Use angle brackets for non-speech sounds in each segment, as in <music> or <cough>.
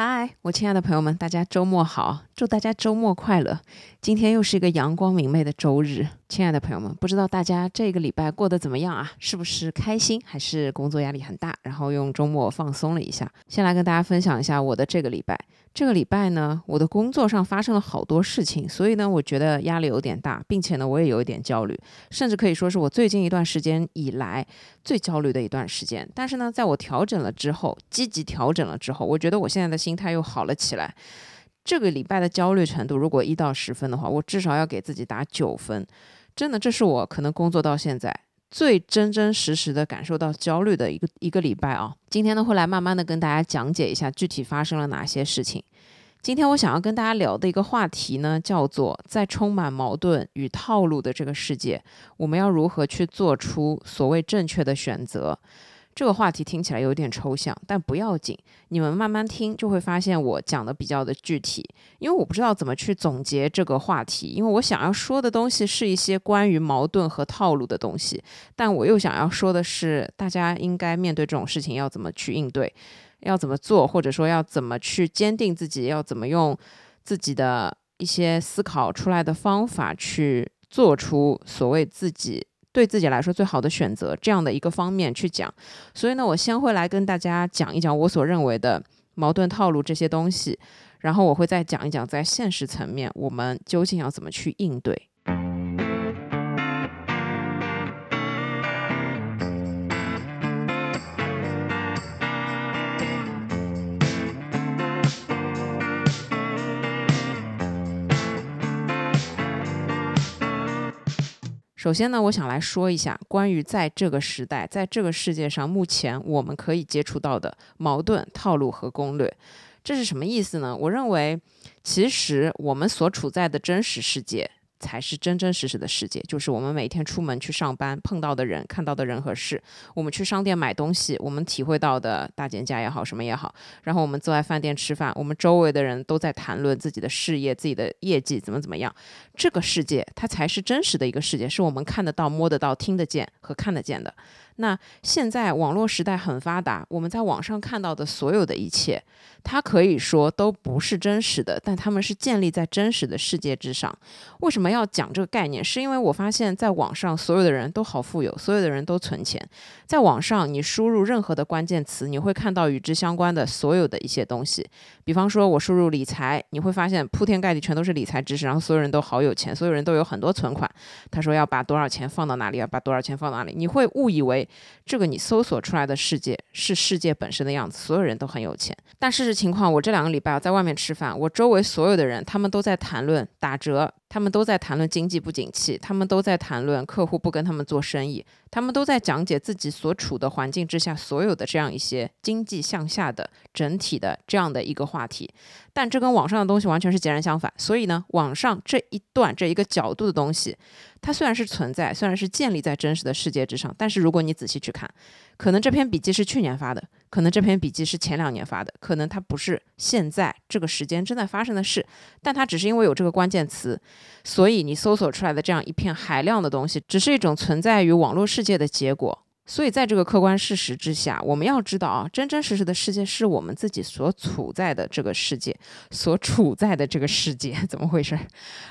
嗨，我亲爱的朋友们，大家周末好！祝大家周末快乐。今天又是一个阳光明媚的周日，亲爱的朋友们，不知道大家这个礼拜过得怎么样啊？是不是开心，还是工作压力很大？然后用周末放松了一下。先来跟大家分享一下我的这个礼拜。这个礼拜呢，我的工作上发生了好多事情，所以呢，我觉得压力有点大，并且呢，我也有一点焦虑，甚至可以说是我最近一段时间以来最焦虑的一段时间。但是呢，在我调整了之后，积极调整了之后，我觉得我现在的心态又好了起来。这个礼拜的焦虑程度，如果一到十分的话，我至少要给自己打九分。真的，这是我可能工作到现在。最真真实实的感受到焦虑的一个一个礼拜啊！今天呢，会来慢慢的跟大家讲解一下具体发生了哪些事情。今天我想要跟大家聊的一个话题呢，叫做在充满矛盾与套路的这个世界，我们要如何去做出所谓正确的选择。这个话题听起来有点抽象，但不要紧，你们慢慢听就会发现我讲的比较的具体。因为我不知道怎么去总结这个话题，因为我想要说的东西是一些关于矛盾和套路的东西，但我又想要说的是，大家应该面对这种事情要怎么去应对，要怎么做，或者说要怎么去坚定自己，要怎么用自己的一些思考出来的方法去做出所谓自己。对自己来说最好的选择，这样的一个方面去讲。所以呢，我先会来跟大家讲一讲我所认为的矛盾套路这些东西，然后我会再讲一讲在现实层面我们究竟要怎么去应对。首先呢，我想来说一下关于在这个时代，在这个世界上，目前我们可以接触到的矛盾、套路和攻略，这是什么意思呢？我认为，其实我们所处在的真实世界。才是真真实实的世界，就是我们每天出门去上班碰到的人、看到的人和事。我们去商店买东西，我们体会到的大减价也好，什么也好。然后我们坐在饭店吃饭，我们周围的人都在谈论自己的事业、自己的业绩怎么怎么样。这个世界，它才是真实的一个世界，是我们看得到、摸得到、听得见和看得见的。那现在网络时代很发达，我们在网上看到的所有的一切，它可以说都不是真实的，但他们是建立在真实的世界之上。为什么要讲这个概念？是因为我发现，在网上所有的人都好富有，所有的人都存钱。在网上，你输入任何的关键词，你会看到与之相关的所有的一些东西。比方说，我输入理财，你会发现铺天盖地全都是理财知识，然后所有人都好有钱，所有人都有很多存款。他说要把多少钱放到哪里，要把多少钱放哪里，你会误以为。这个你搜索出来的世界是世界本身的样子，所有人都很有钱。但事实情况，我这两个礼拜在外面吃饭，我周围所有的人，他们都在谈论打折。他们都在谈论经济不景气，他们都在谈论客户不跟他们做生意，他们都在讲解自己所处的环境之下所有的这样一些经济向下的整体的这样的一个话题。但这跟网上的东西完全是截然相反。所以呢，网上这一段这一个角度的东西，它虽然是存在，虽然是建立在真实的世界之上，但是如果你仔细去看，可能这篇笔记是去年发的。可能这篇笔记是前两年发的，可能它不是现在这个时间正在发生的事，但它只是因为有这个关键词，所以你搜索出来的这样一片海量的东西，只是一种存在于网络世界的结果。所以在这个客观事实之下，我们要知道啊，真真实实的世界是我们自己所处在的这个世界，所处在的这个世界 <laughs> 怎么回事，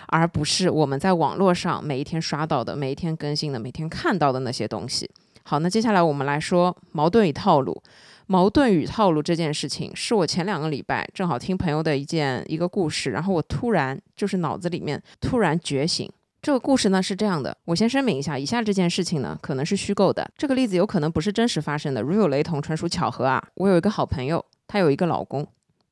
而不是我们在网络上每一天刷到的、每一天更新的、每天看到的那些东西。好，那接下来我们来说矛盾与套路。矛盾与套路这件事情，是我前两个礼拜正好听朋友的一件一个故事，然后我突然就是脑子里面突然觉醒。这个故事呢是这样的，我先声明一下，以下这件事情呢可能是虚构的，这个例子有可能不是真实发生的，如有雷同，纯属巧合啊。我有一个好朋友，她有一个老公。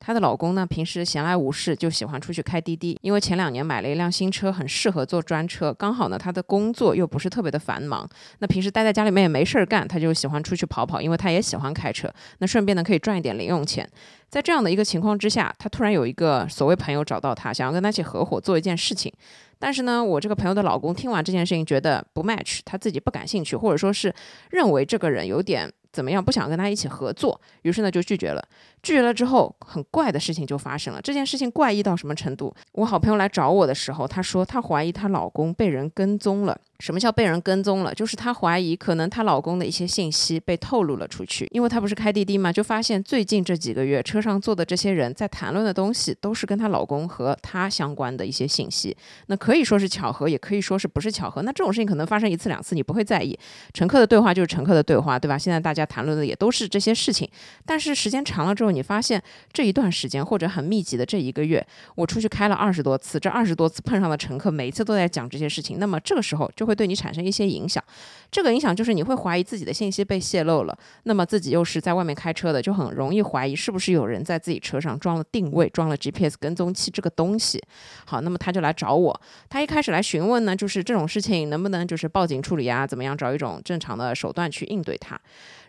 她的老公呢，平时闲来无事就喜欢出去开滴滴，因为前两年买了一辆新车，很适合做专车。刚好呢，他的工作又不是特别的繁忙，那平时待在家里面也没事儿干，他就喜欢出去跑跑，因为他也喜欢开车。那顺便呢，可以赚一点零用钱。在这样的一个情况之下，他突然有一个所谓朋友找到他，想要跟他一起合伙做一件事情。但是呢，我这个朋友的老公听完这件事情，觉得不 match，他自己不感兴趣，或者说是认为这个人有点。怎么样？不想跟他一起合作，于是呢就拒绝了。拒绝了之后，很怪的事情就发生了。这件事情怪异到什么程度？我好朋友来找我的时候，她说她怀疑她老公被人跟踪了。什么叫被人跟踪了？就是她怀疑可能她老公的一些信息被透露了出去，因为她不是开滴滴嘛，就发现最近这几个月车上坐的这些人在谈论的东西都是跟她老公和她相关的一些信息。那可以说是巧合，也可以说是不是巧合。那这种事情可能发生一次两次，你不会在意。乘客的对话就是乘客的对话，对吧？现在大家谈论的也都是这些事情。但是时间长了之后，你发现这一段时间或者很密集的这一个月，我出去开了二十多次，这二十多次碰上的乘客每一次都在讲这些事情，那么这个时候就。会对你产生一些影响，这个影响就是你会怀疑自己的信息被泄露了，那么自己又是在外面开车的，就很容易怀疑是不是有人在自己车上装了定位、装了 GPS 跟踪器这个东西。好，那么他就来找我，他一开始来询问呢，就是这种事情能不能就是报警处理啊，怎么样找一种正常的手段去应对他。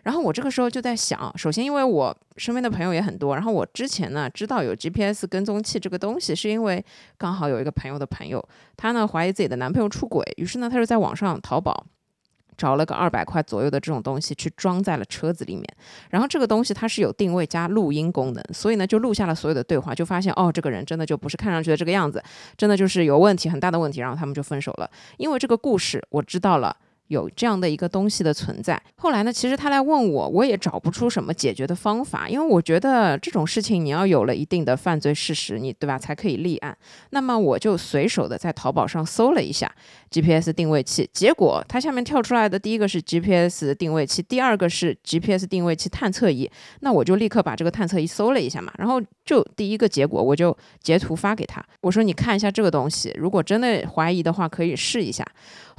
然后我这个时候就在想，首先因为我身边的朋友也很多，然后我之前呢知道有 GPS 跟踪器这个东西，是因为刚好有一个朋友的朋友，她呢怀疑自己的男朋友出轨，于是呢她就在网上淘宝找了个二百块左右的这种东西去装在了车子里面，然后这个东西它是有定位加录音功能，所以呢就录下了所有的对话，就发现哦这个人真的就不是看上去的这个样子，真的就是有问题很大的问题，然后他们就分手了，因为这个故事我知道了。有这样的一个东西的存在，后来呢，其实他来问我，我也找不出什么解决的方法，因为我觉得这种事情你要有了一定的犯罪事实，你对吧，才可以立案。那么我就随手的在淘宝上搜了一下 GPS 定位器，结果它下面跳出来的第一个是 GPS 定位器，第二个是 GPS 定位器探测仪。那我就立刻把这个探测仪搜了一下嘛，然后就第一个结果我就截图发给他，我说你看一下这个东西，如果真的怀疑的话，可以试一下。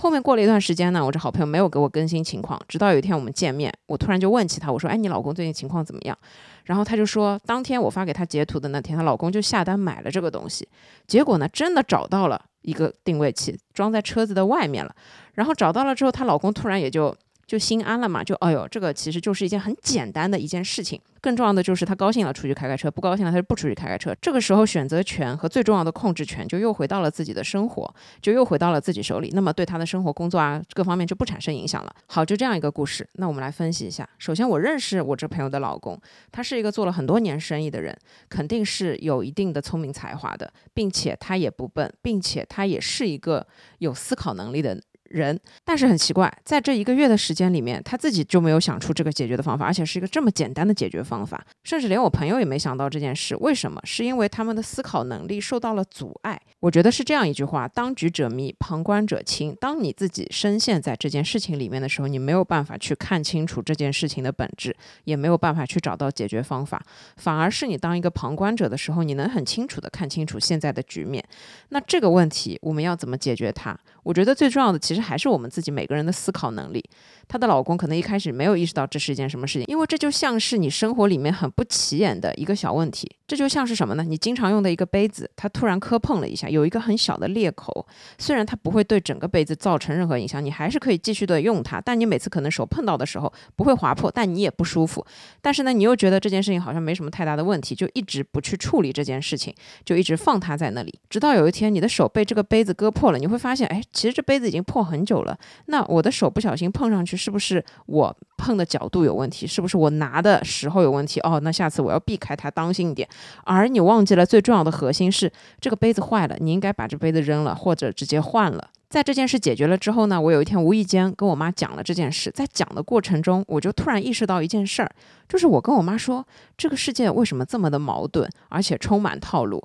后面过了一段时间呢，我这好朋友没有给我更新情况，直到有一天我们见面，我突然就问起他，我说：“哎，你老公最近情况怎么样？”然后他就说，当天我发给他截图的那天，她老公就下单买了这个东西，结果呢，真的找到了一个定位器，装在车子的外面了。然后找到了之后，她老公突然也就。就心安了嘛？就哎呦，这个其实就是一件很简单的一件事情。更重要的就是他高兴了出去开开车，不高兴了他就不出去开开车。这个时候选择权和最重要的控制权就又回到了自己的生活，就又回到了自己手里。那么对他的生活、工作啊各方面就不产生影响了。好，就这样一个故事。那我们来分析一下。首先，我认识我这朋友的老公，他是一个做了很多年生意的人，肯定是有一定的聪明才华的，并且他也不笨，并且他也是一个有思考能力的。人，但是很奇怪，在这一个月的时间里面，他自己就没有想出这个解决的方法，而且是一个这么简单的解决方法，甚至连我朋友也没想到这件事。为什么？是因为他们的思考能力受到了阻碍。我觉得是这样一句话：当局者迷，旁观者清。当你自己深陷在这件事情里面的时候，你没有办法去看清楚这件事情的本质，也没有办法去找到解决方法，反而是你当一个旁观者的时候，你能很清楚的看清楚现在的局面。那这个问题我们要怎么解决它？我觉得最重要的其实这还是我们自己每个人的思考能力。她的老公可能一开始没有意识到这是一件什么事情，因为这就像是你生活里面很不起眼的一个小问题。这就像是什么呢？你经常用的一个杯子，它突然磕碰了一下，有一个很小的裂口。虽然它不会对整个杯子造成任何影响，你还是可以继续的用它。但你每次可能手碰到的时候不会划破，但你也不舒服。但是呢，你又觉得这件事情好像没什么太大的问题，就一直不去处理这件事情，就一直放它在那里，直到有一天你的手被这个杯子割破了，你会发现，哎，其实这杯子已经破很久了。那我的手不小心碰上去，是不是我碰的角度有问题？是不是我拿的时候有问题？哦，那下次我要避开它，当心一点。而你忘记了最重要的核心是这个杯子坏了，你应该把这杯子扔了，或者直接换了。在这件事解决了之后呢，我有一天无意间跟我妈讲了这件事，在讲的过程中，我就突然意识到一件事儿，就是我跟我妈说，这个世界为什么这么的矛盾，而且充满套路？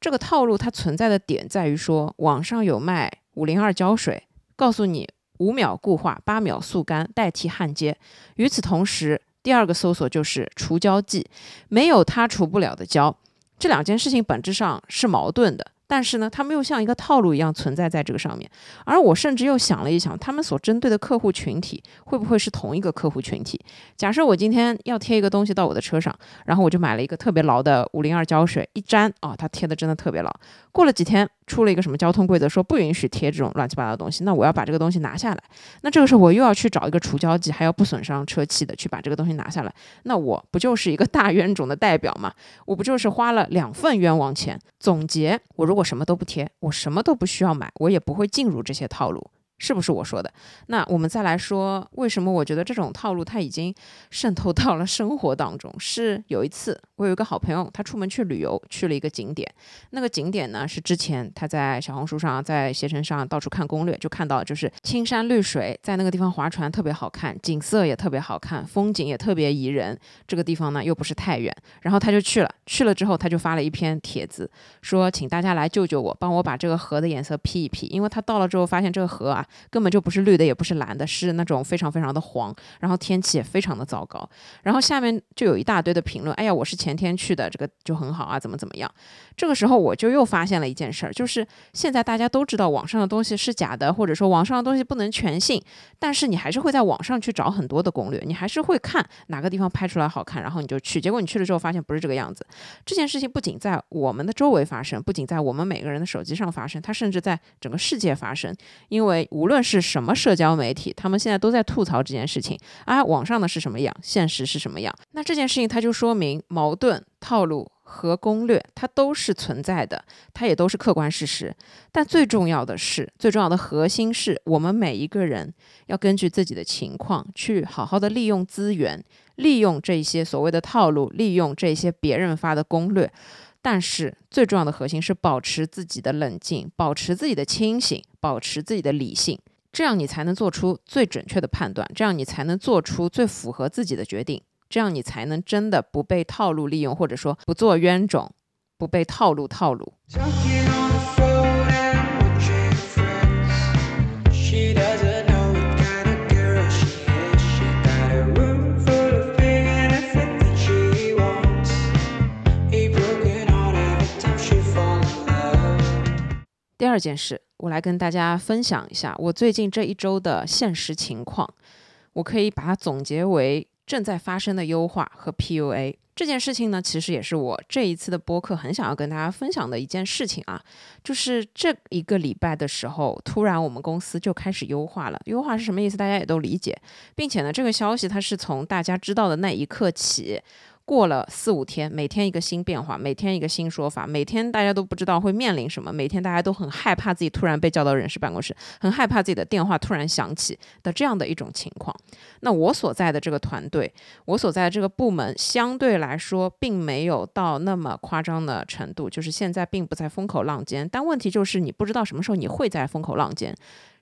这个套路它存在的点在于说，网上有卖五零二胶水，告诉你五秒固化，八秒速干，代替焊接。与此同时，第二个搜索就是除胶剂，没有它除不了的胶。这两件事情本质上是矛盾的。但是呢，他们又像一个套路一样存在在这个上面，而我甚至又想了一想，他们所针对的客户群体会不会是同一个客户群体？假设我今天要贴一个东西到我的车上，然后我就买了一个特别牢的五零二胶水，一粘啊，它贴的真的特别牢。过了几天，出了一个什么交通规则，说不允许贴这种乱七八糟的东西，那我要把这个东西拿下来。那这个时候我又要去找一个除胶剂，还要不损伤车漆的去把这个东西拿下来，那我不就是一个大冤种的代表吗？我不就是花了两份冤枉钱？总结，我如果什么都不贴，我什么都不需要买，我也不会进入这些套路。是不是我说的？那我们再来说，为什么我觉得这种套路它已经渗透到了生活当中？是有一次，我有一个好朋友，他出门去旅游，去了一个景点。那个景点呢，是之前他在小红书上、在携程上到处看攻略，就看到就是青山绿水，在那个地方划船特别好看，景色也特别好看，风景也特别宜人。这个地方呢又不是太远，然后他就去了。去了之后，他就发了一篇帖子，说请大家来救救我，帮我把这个河的颜色 P 一 P，因为他到了之后发现这个河啊。根本就不是绿的，也不是蓝的，是那种非常非常的黄，然后天气也非常的糟糕。然后下面就有一大堆的评论，哎呀，我是前天去的，这个就很好啊，怎么怎么样？这个时候我就又发现了一件事儿，就是现在大家都知道网上的东西是假的，或者说网上的东西不能全信，但是你还是会在网上去找很多的攻略，你还是会看哪个地方拍出来好看，然后你就去。结果你去了之后发现不是这个样子。这件事情不仅在我们的周围发生，不仅在我们每个人的手机上发生，它甚至在整个世界发生，因为无论是什么社交媒体，他们现在都在吐槽这件事情啊。网上的是什么样，现实是什么样？那这件事情它就说明矛盾、套路和攻略，它都是存在的，它也都是客观事实。但最重要的是，最重要的核心是我们每一个人要根据自己的情况去好好的利用资源，利用这些所谓的套路，利用这些别人发的攻略。但是最重要的核心是保持自己的冷静，保持自己的清醒，保持自己的理性。这样你才能做出最准确的判断，这样你才能做出最符合自己的决定，这样你才能真的不被套路利用，或者说不做冤种，不被套路套路。第二件事。我来跟大家分享一下我最近这一周的现实情况，我可以把它总结为正在发生的优化和 PUA 这件事情呢，其实也是我这一次的播客很想要跟大家分享的一件事情啊，就是这一个礼拜的时候，突然我们公司就开始优化了。优化是什么意思？大家也都理解，并且呢，这个消息它是从大家知道的那一刻起。过了四五天，每天一个新变化，每天一个新说法，每天大家都不知道会面临什么，每天大家都很害怕自己突然被叫到人事办公室，很害怕自己的电话突然响起的这样的一种情况。那我所在的这个团队，我所在的这个部门，相对来说并没有到那么夸张的程度，就是现在并不在风口浪尖。但问题就是，你不知道什么时候你会在风口浪尖。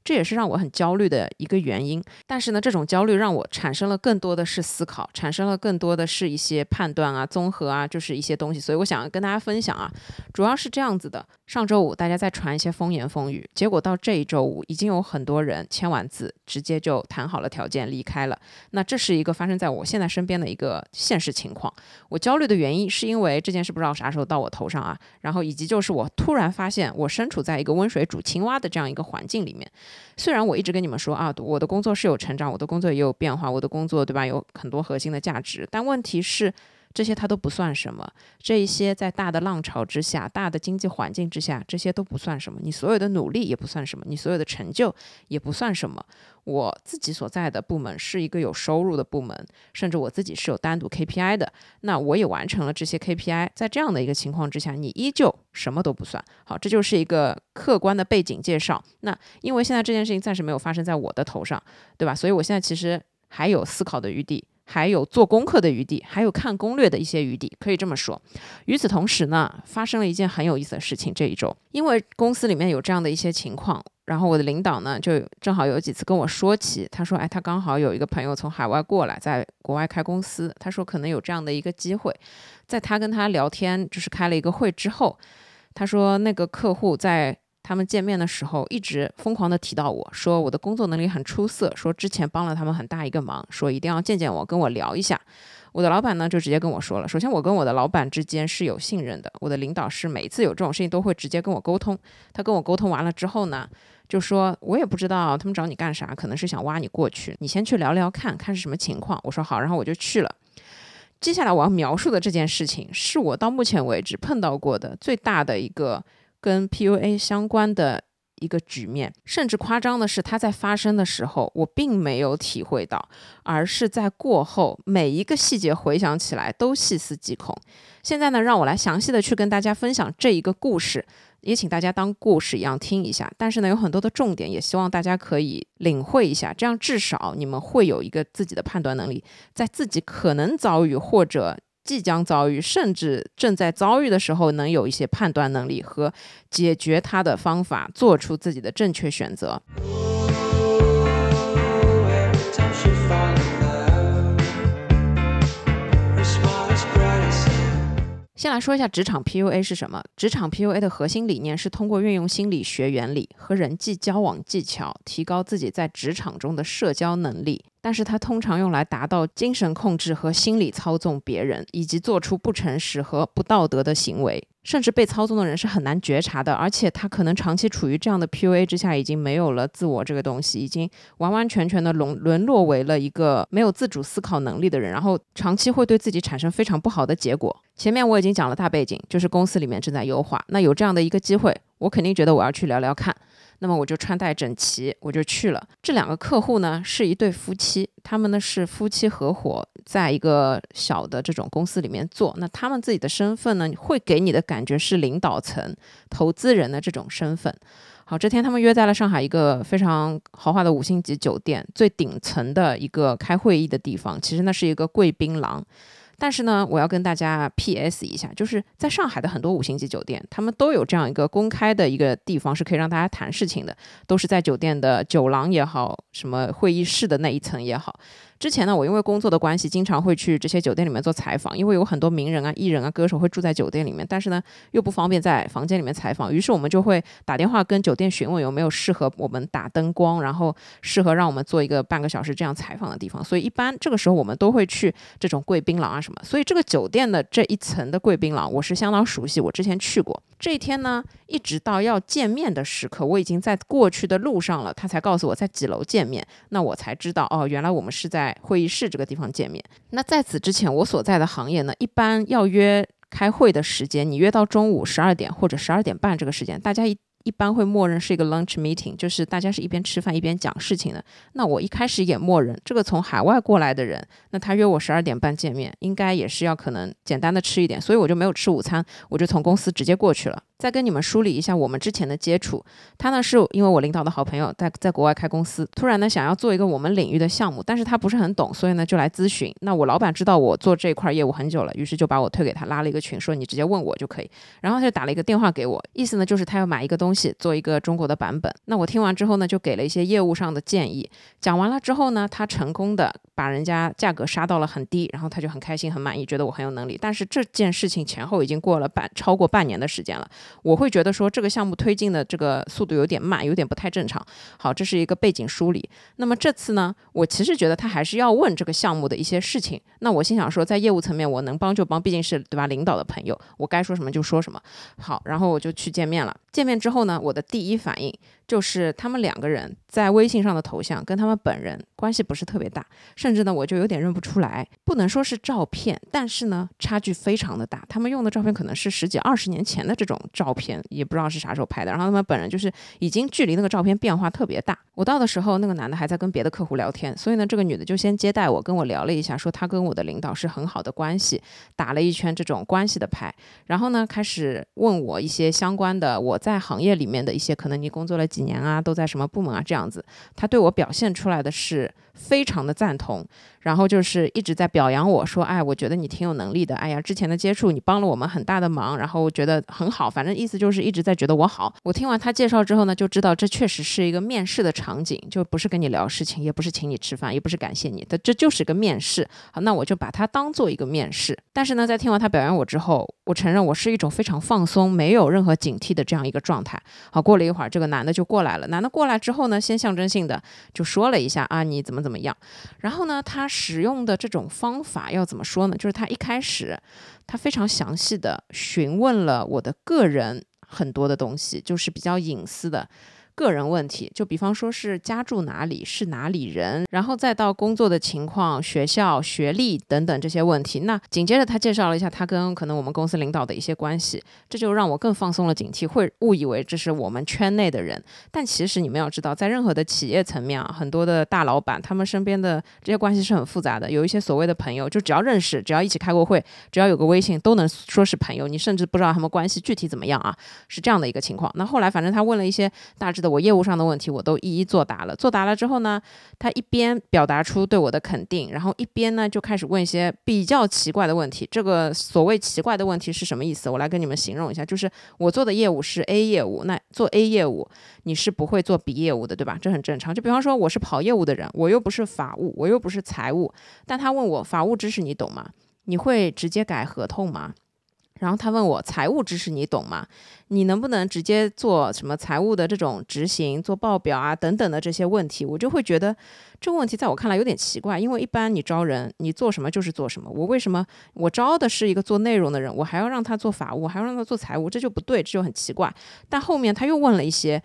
这也是让我很焦虑的一个原因，但是呢，这种焦虑让我产生了更多的是思考，产生了更多的是一些判断啊、综合啊，就是一些东西。所以我想跟大家分享啊，主要是这样子的：上周五大家在传一些风言风语，结果到这一周五已经有很多人签完字，直接就谈好了条件离开了。那这是一个发生在我现在身边的一个现实情况。我焦虑的原因是因为这件事不知道啥时候到我头上啊，然后以及就是我突然发现我身处在一个温水煮青蛙的这样一个环境里面。虽然我一直跟你们说啊，我的工作是有成长，我的工作也有变化，我的工作对吧，有很多核心的价值，但问题是这些它都不算什么。这一些在大的浪潮之下、大的经济环境之下，这些都不算什么。你所有的努力也不算什么，你所有的成就也不算什么。我自己所在的部门是一个有收入的部门，甚至我自己是有单独 KPI 的。那我也完成了这些 KPI，在这样的一个情况之下，你依旧什么都不算。好，这就是一个客观的背景介绍。那因为现在这件事情暂时没有发生在我的头上，对吧？所以我现在其实还有思考的余地，还有做功课的余地，还有看攻略的一些余地，可以这么说。与此同时呢，发生了一件很有意思的事情。这一周，因为公司里面有这样的一些情况。然后我的领导呢，就正好有几次跟我说起，他说：“哎，他刚好有一个朋友从海外过来，在国外开公司。他说可能有这样的一个机会，在他跟他聊天，就是开了一个会之后，他说那个客户在他们见面的时候，一直疯狂的提到我说我的工作能力很出色，说之前帮了他们很大一个忙，说一定要见见我，跟我聊一下。”我的老板呢，就直接跟我说了。首先，我跟我的老板之间是有信任的。我的领导是每次有这种事情都会直接跟我沟通。他跟我沟通完了之后呢，就说我也不知道他们找你干啥，可能是想挖你过去，你先去聊聊看看是什么情况。我说好，然后我就去了。接下来我要描述的这件事情，是我到目前为止碰到过的最大的一个跟 PUA 相关的一个局面。甚至夸张的是，它在发生的时候，我并没有体会到，而是在过后每一个细节回想起来都细思极恐。现在呢，让我来详细的去跟大家分享这一个故事。也请大家当故事一样听一下，但是呢，有很多的重点，也希望大家可以领会一下，这样至少你们会有一个自己的判断能力，在自己可能遭遇或者即将遭遇，甚至正在遭遇的时候，能有一些判断能力和解决它的方法，做出自己的正确选择。先来说一下职场 PUA 是什么。职场 PUA 的核心理念是通过运用心理学原理和人际交往技巧，提高自己在职场中的社交能力。但是它通常用来达到精神控制和心理操纵别人，以及做出不诚实和不道德的行为。甚至被操纵的人是很难觉察的，而且他可能长期处于这样的 PUA 之下，已经没有了自我这个东西，已经完完全全的沦沦落为了一个没有自主思考能力的人，然后长期会对自己产生非常不好的结果。前面我已经讲了大背景，就是公司里面正在优化，那有这样的一个机会，我肯定觉得我要去聊聊看。那么我就穿戴整齐，我就去了。这两个客户呢是一对夫妻，他们呢是夫妻合伙，在一个小的这种公司里面做。那他们自己的身份呢，会给你的感觉是领导层、投资人的这种身份。好，这天他们约在了上海一个非常豪华的五星级酒店最顶层的一个开会议的地方，其实那是一个贵宾廊。但是呢，我要跟大家 P.S. 一下，就是在上海的很多五星级酒店，他们都有这样一个公开的一个地方，是可以让大家谈事情的，都是在酒店的酒廊也好，什么会议室的那一层也好。之前呢，我因为工作的关系，经常会去这些酒店里面做采访，因为有很多名人啊、艺人啊、歌手会住在酒店里面，但是呢，又不方便在房间里面采访，于是我们就会打电话跟酒店询问有没有适合我们打灯光，然后适合让我们做一个半个小时这样采访的地方。所以一般这个时候我们都会去这种贵宾廊啊什么。所以这个酒店的这一层的贵宾廊，我是相当熟悉，我之前去过。这一天呢，一直到要见面的时刻，我已经在过去的路上了，他才告诉我在几楼见面，那我才知道哦，原来我们是在。会议室这个地方见面。那在此之前，我所在的行业呢，一般要约开会的时间，你约到中午十二点或者十二点半这个时间，大家一一般会默认是一个 lunch meeting，就是大家是一边吃饭一边讲事情的。那我一开始也默认，这个从海外过来的人，那他约我十二点半见面，应该也是要可能简单的吃一点，所以我就没有吃午餐，我就从公司直接过去了。再跟你们梳理一下我们之前的接触，他呢是因为我领导的好朋友在在国外开公司，突然呢想要做一个我们领域的项目，但是他不是很懂，所以呢就来咨询。那我老板知道我做这块业务很久了，于是就把我推给他，拉了一个群，说你直接问我就可以。然后他就打了一个电话给我，意思呢就是他要买一个东西做一个中国的版本。那我听完之后呢，就给了一些业务上的建议。讲完了之后呢，他成功的把人家价格杀到了很低，然后他就很开心很满意，觉得我很有能力。但是这件事情前后已经过了半超过半年的时间了，我会觉得说。这个项目推进的这个速度有点慢，有点不太正常。好，这是一个背景梳理。那么这次呢，我其实觉得他还是要问这个项目的一些事情。那我心想说，在业务层面我能帮就帮，毕竟是对吧？领导的朋友，我该说什么就说什么。好，然后我就去见面了。见面之后呢，我的第一反应。就是他们两个人在微信上的头像跟他们本人关系不是特别大，甚至呢我就有点认不出来。不能说是照片，但是呢差距非常的大。他们用的照片可能是十几二十年前的这种照片，也不知道是啥时候拍的。然后他们本人就是已经距离那个照片变化特别大。我到的时候，那个男的还在跟别的客户聊天，所以呢这个女的就先接待我，跟我聊了一下，说她跟我的领导是很好的关系，打了一圈这种关系的牌。然后呢开始问我一些相关的我在行业里面的一些，可能你工作了几。年啊，都在什么部门啊？这样子，他对我表现出来的是非常的赞同。然后就是一直在表扬我说，哎，我觉得你挺有能力的。哎呀，之前的接触你帮了我们很大的忙，然后我觉得很好。反正意思就是一直在觉得我好。我听完他介绍之后呢，就知道这确实是一个面试的场景，就不是跟你聊事情，也不是请你吃饭，也不是感谢你的，这就是个面试。好，那我就把它当做一个面试。但是呢，在听完他表扬我之后，我承认我是一种非常放松、没有任何警惕的这样一个状态。好，过了一会儿，这个男的就过来了。男的过来之后呢，先象征性的就说了一下啊，你怎么怎么样。然后呢，他使用的这种方法要怎么说呢？就是他一开始，他非常详细的询问了我的个人很多的东西，就是比较隐私的，个人问题，就比方说是家住哪里，是哪里人，然后再到工作的情况、学校、学历等等这些问题。那紧接着他介绍了一下他跟可能我们公司领导的一些关系，这就让我更放松了警惕，会误以为这是我们圈内的人。但其实你们要知道，在任何的企业层面啊，很多的大老板他们身边的这些关系是很复杂的，有一些所谓的朋友，就只要认识，只要一起开过会，只要有个微信，都能说是朋友。你甚至不知道他们关系具体怎么样啊，是这样的一个情况。那后来反正他问了一些大致的我业务上的问题，我都一一作答了。作答了之后呢，他一边表达出对我的肯定，然后一边呢就开始问一些比较奇怪的问题。这个所谓奇怪的问题是什么意思？我来跟你们形容一下，就是我做的业务是 A 业务，那做 A 业务你是不会做 B 业务的，对吧？这很正常。就比方说我是跑业务的人，我又不是法务，我又不是财务，但他问我法务知识你懂吗？你会直接改合同吗？然后他问我财务知识你懂吗？你能不能直接做什么财务的这种执行、做报表啊等等的这些问题？我就会觉得这个问题在我看来有点奇怪，因为一般你招人，你做什么就是做什么。我为什么我招的是一个做内容的人，我还要让他做法务，还要让他做财务，这就不对，这就很奇怪。但后面他又问了一些。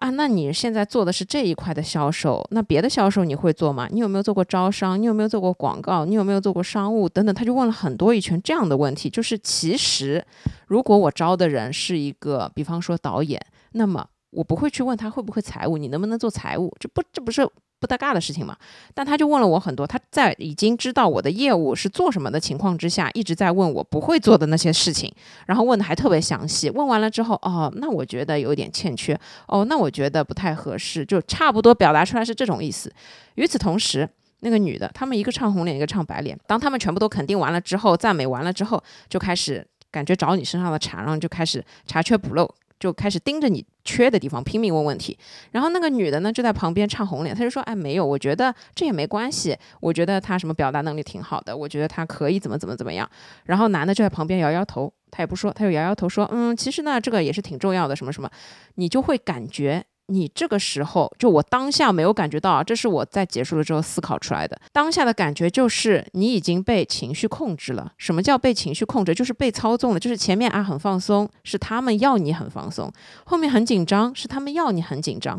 啊，那你现在做的是这一块的销售，那别的销售你会做吗？你有没有做过招商？你有没有做过广告？你有没有做过商务等等？他就问了很多一圈这样的问题。就是其实，如果我招的人是一个，比方说导演，那么我不会去问他会不会财务，你能不能做财务？这不，这不是。不搭嘎的事情嘛，但他就问了我很多。他在已经知道我的业务是做什么的情况之下，一直在问我不会做的那些事情，然后问的还特别详细。问完了之后，哦，那我觉得有点欠缺，哦，那我觉得不太合适，就差不多表达出来是这种意思。与此同时，那个女的，他们一个唱红脸，一个唱白脸。当他们全部都肯定完了之后，赞美完了之后，就开始感觉找你身上的茬，然后就开始查缺补漏。就开始盯着你缺的地方拼命问问题，然后那个女的呢就在旁边唱红脸，她就说：“哎，没有，我觉得这也没关系，我觉得她什么表达能力挺好的，我觉得她可以怎么怎么怎么样。”然后男的就在旁边摇摇头，他也不说，他就摇摇头说：“嗯，其实呢，这个也是挺重要的，什么什么。”你就会感觉。你这个时候，就我当下没有感觉到，这是我在结束了之后思考出来的。当下的感觉就是你已经被情绪控制了。什么叫被情绪控制？就是被操纵了。就是前面啊很放松，是他们要你很放松；后面很紧张，是他们要你很紧张。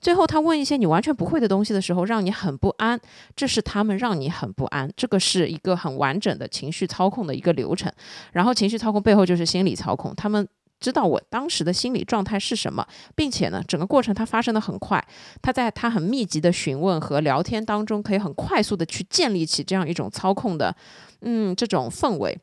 最后他问一些你完全不会的东西的时候，让你很不安，这是他们让你很不安。这个是一个很完整的情绪操控的一个流程。然后情绪操控背后就是心理操控，他们。知道我当时的心理状态是什么，并且呢，整个过程它发生的很快，他在他很密集的询问和聊天当中，可以很快速的去建立起这样一种操控的，嗯，这种氛围。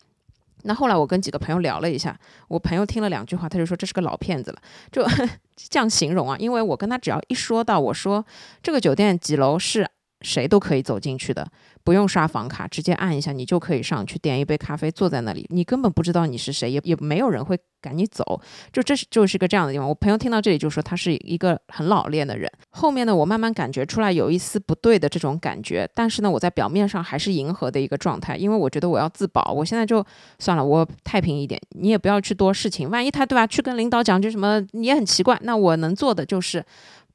那后来我跟几个朋友聊了一下，我朋友听了两句话，他就说这是个老骗子了，就 <laughs> 这样形容啊，因为我跟他只要一说到我说这个酒店几楼是。谁都可以走进去的，不用刷房卡，直接按一下，你就可以上去点一杯咖啡，坐在那里，你根本不知道你是谁，也也没有人会赶你走，就这是就是个这样的地方。我朋友听到这里就说他是一个很老练的人。后面呢，我慢慢感觉出来有一丝不对的这种感觉，但是呢，我在表面上还是迎合的一个状态，因为我觉得我要自保，我现在就算了，我太平一点，你也不要去多事情，万一他对吧，去跟领导讲句什么，你也很奇怪，那我能做的就是。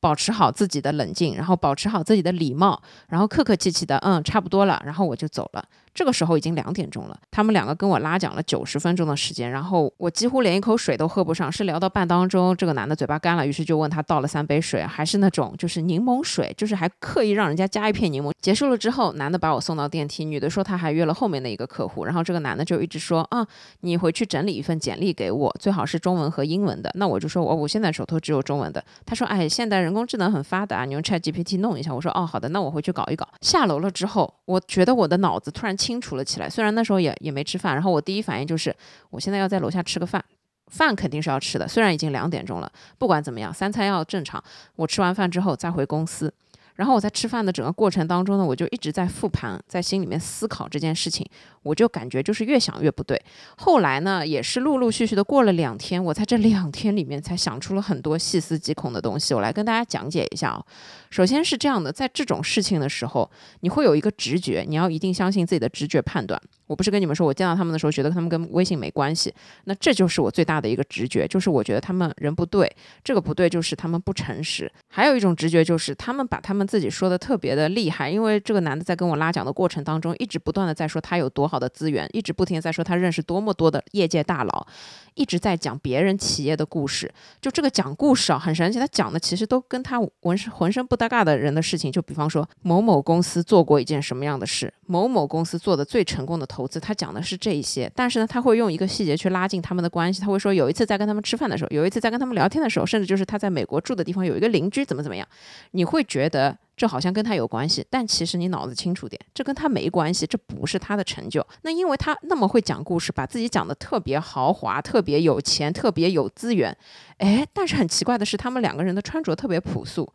保持好自己的冷静，然后保持好自己的礼貌，然后客客气气的，嗯，差不多了，然后我就走了。这个时候已经两点钟了，他们两个跟我拉讲了九十分钟的时间，然后我几乎连一口水都喝不上，是聊到半当中，这个男的嘴巴干了，于是就问他倒了三杯水，还是那种就是柠檬水，就是还刻意让人家加一片柠檬。结束了之后，男的把我送到电梯，女的说他还约了后面的一个客户，然后这个男的就一直说啊，你回去整理一份简历给我，最好是中文和英文的。那我就说我我现在手头只有中文的。他说哎，现在人工智能很发达，你用 Chat GPT 弄一下。我说哦好的，那我回去搞一搞。下楼了之后，我觉得我的脑子突然。清楚了起来，虽然那时候也也没吃饭，然后我第一反应就是，我现在要在楼下吃个饭，饭肯定是要吃的，虽然已经两点钟了，不管怎么样，三餐要正常。我吃完饭之后再回公司。然后我在吃饭的整个过程当中呢，我就一直在复盘，在心里面思考这件事情，我就感觉就是越想越不对。后来呢，也是陆陆续续的过了两天，我在这两天里面才想出了很多细思极恐的东西，我来跟大家讲解一下啊。首先是这样的，在这种事情的时候，你会有一个直觉，你要一定相信自己的直觉判断。我不是跟你们说，我见到他们的时候觉得他们跟微信没关系，那这就是我最大的一个直觉，就是我觉得他们人不对，这个不对就是他们不诚实。还有一种直觉就是他们把他们自己说的特别的厉害，因为这个男的在跟我拉讲的过程当中，一直不断的在说他有多好的资源，一直不停的在说他认识多么多的业界大佬，一直在讲别人企业的故事。就这个讲故事啊，很神奇，他讲的其实都跟他浑身浑身不搭嘎的人的事情。就比方说某某公司做过一件什么样的事，某某公司做的最成功的投资，他讲的是这一些。但是呢，他会用一个细节去拉近他们的关系。他会说有一次在跟他们吃饭的时候，有一次在跟他们聊天的时候，甚至就是他在美国住的地方有一个邻居怎么怎么样，你会觉得。这好像跟他有关系，但其实你脑子清楚点，这跟他没关系，这不是他的成就。那因为他那么会讲故事，把自己讲的特别豪华、特别有钱、特别有资源，哎，但是很奇怪的是，他们两个人的穿着特别朴素。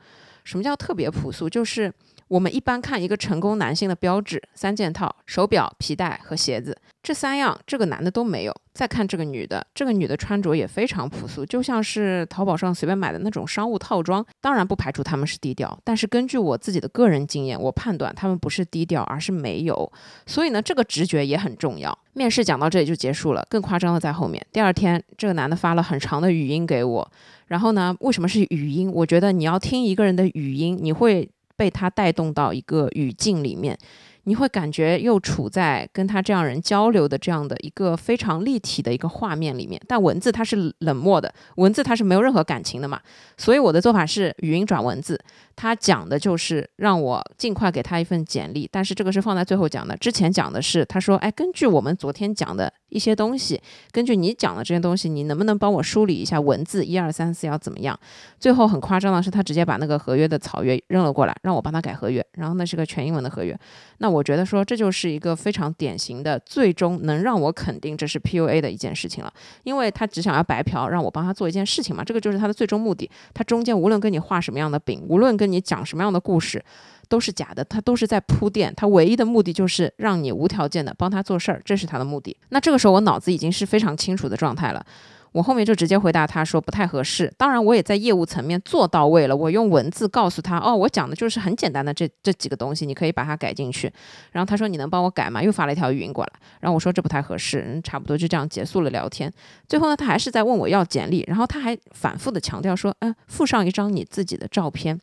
什么叫特别朴素？就是我们一般看一个成功男性的标志，三件套：手表、皮带和鞋子。这三样，这个男的都没有。再看这个女的，这个女的穿着也非常朴素，就像是淘宝上随便买的那种商务套装。当然不排除他们是低调，但是根据我自己的个人经验，我判断他们不是低调，而是没有。所以呢，这个直觉也很重要。面试讲到这里就结束了，更夸张的在后面。第二天，这个男的发了很长的语音给我，然后呢，为什么是语音？我觉得你要听一个人的语音，你会被他带动到一个语境里面。你会感觉又处在跟他这样人交流的这样的一个非常立体的一个画面里面，但文字它是冷漠的，文字它是没有任何感情的嘛，所以我的做法是语音转文字。他讲的就是让我尽快给他一份简历，但是这个是放在最后讲的。之前讲的是，他说：“哎，根据我们昨天讲的一些东西，根据你讲的这些东西，你能不能帮我梳理一下文字？一二三四要怎么样？”最后很夸张的是，他直接把那个合约的草约扔了过来，让我帮他改合约。然后那是个全英文的合约。那我觉得说，这就是一个非常典型的，最终能让我肯定这是 PUA 的一件事情了，因为他只想要白嫖，让我帮他做一件事情嘛，这个就是他的最终目的。他中间无论跟你画什么样的饼，无论跟你讲什么样的故事，都是假的，他都是在铺垫，他唯一的目的就是让你无条件的帮他做事儿，这是他的目的。那这个时候我脑子已经是非常清楚的状态了，我后面就直接回答他说不太合适。当然，我也在业务层面做到位了，我用文字告诉他，哦，我讲的就是很简单的这这几个东西，你可以把它改进去。然后他说你能帮我改吗？又发了一条语音过来，然后我说这不太合适，嗯差不多就这样结束了聊天。最后呢，他还是在问我要简历，然后他还反复的强调说，嗯，附上一张你自己的照片。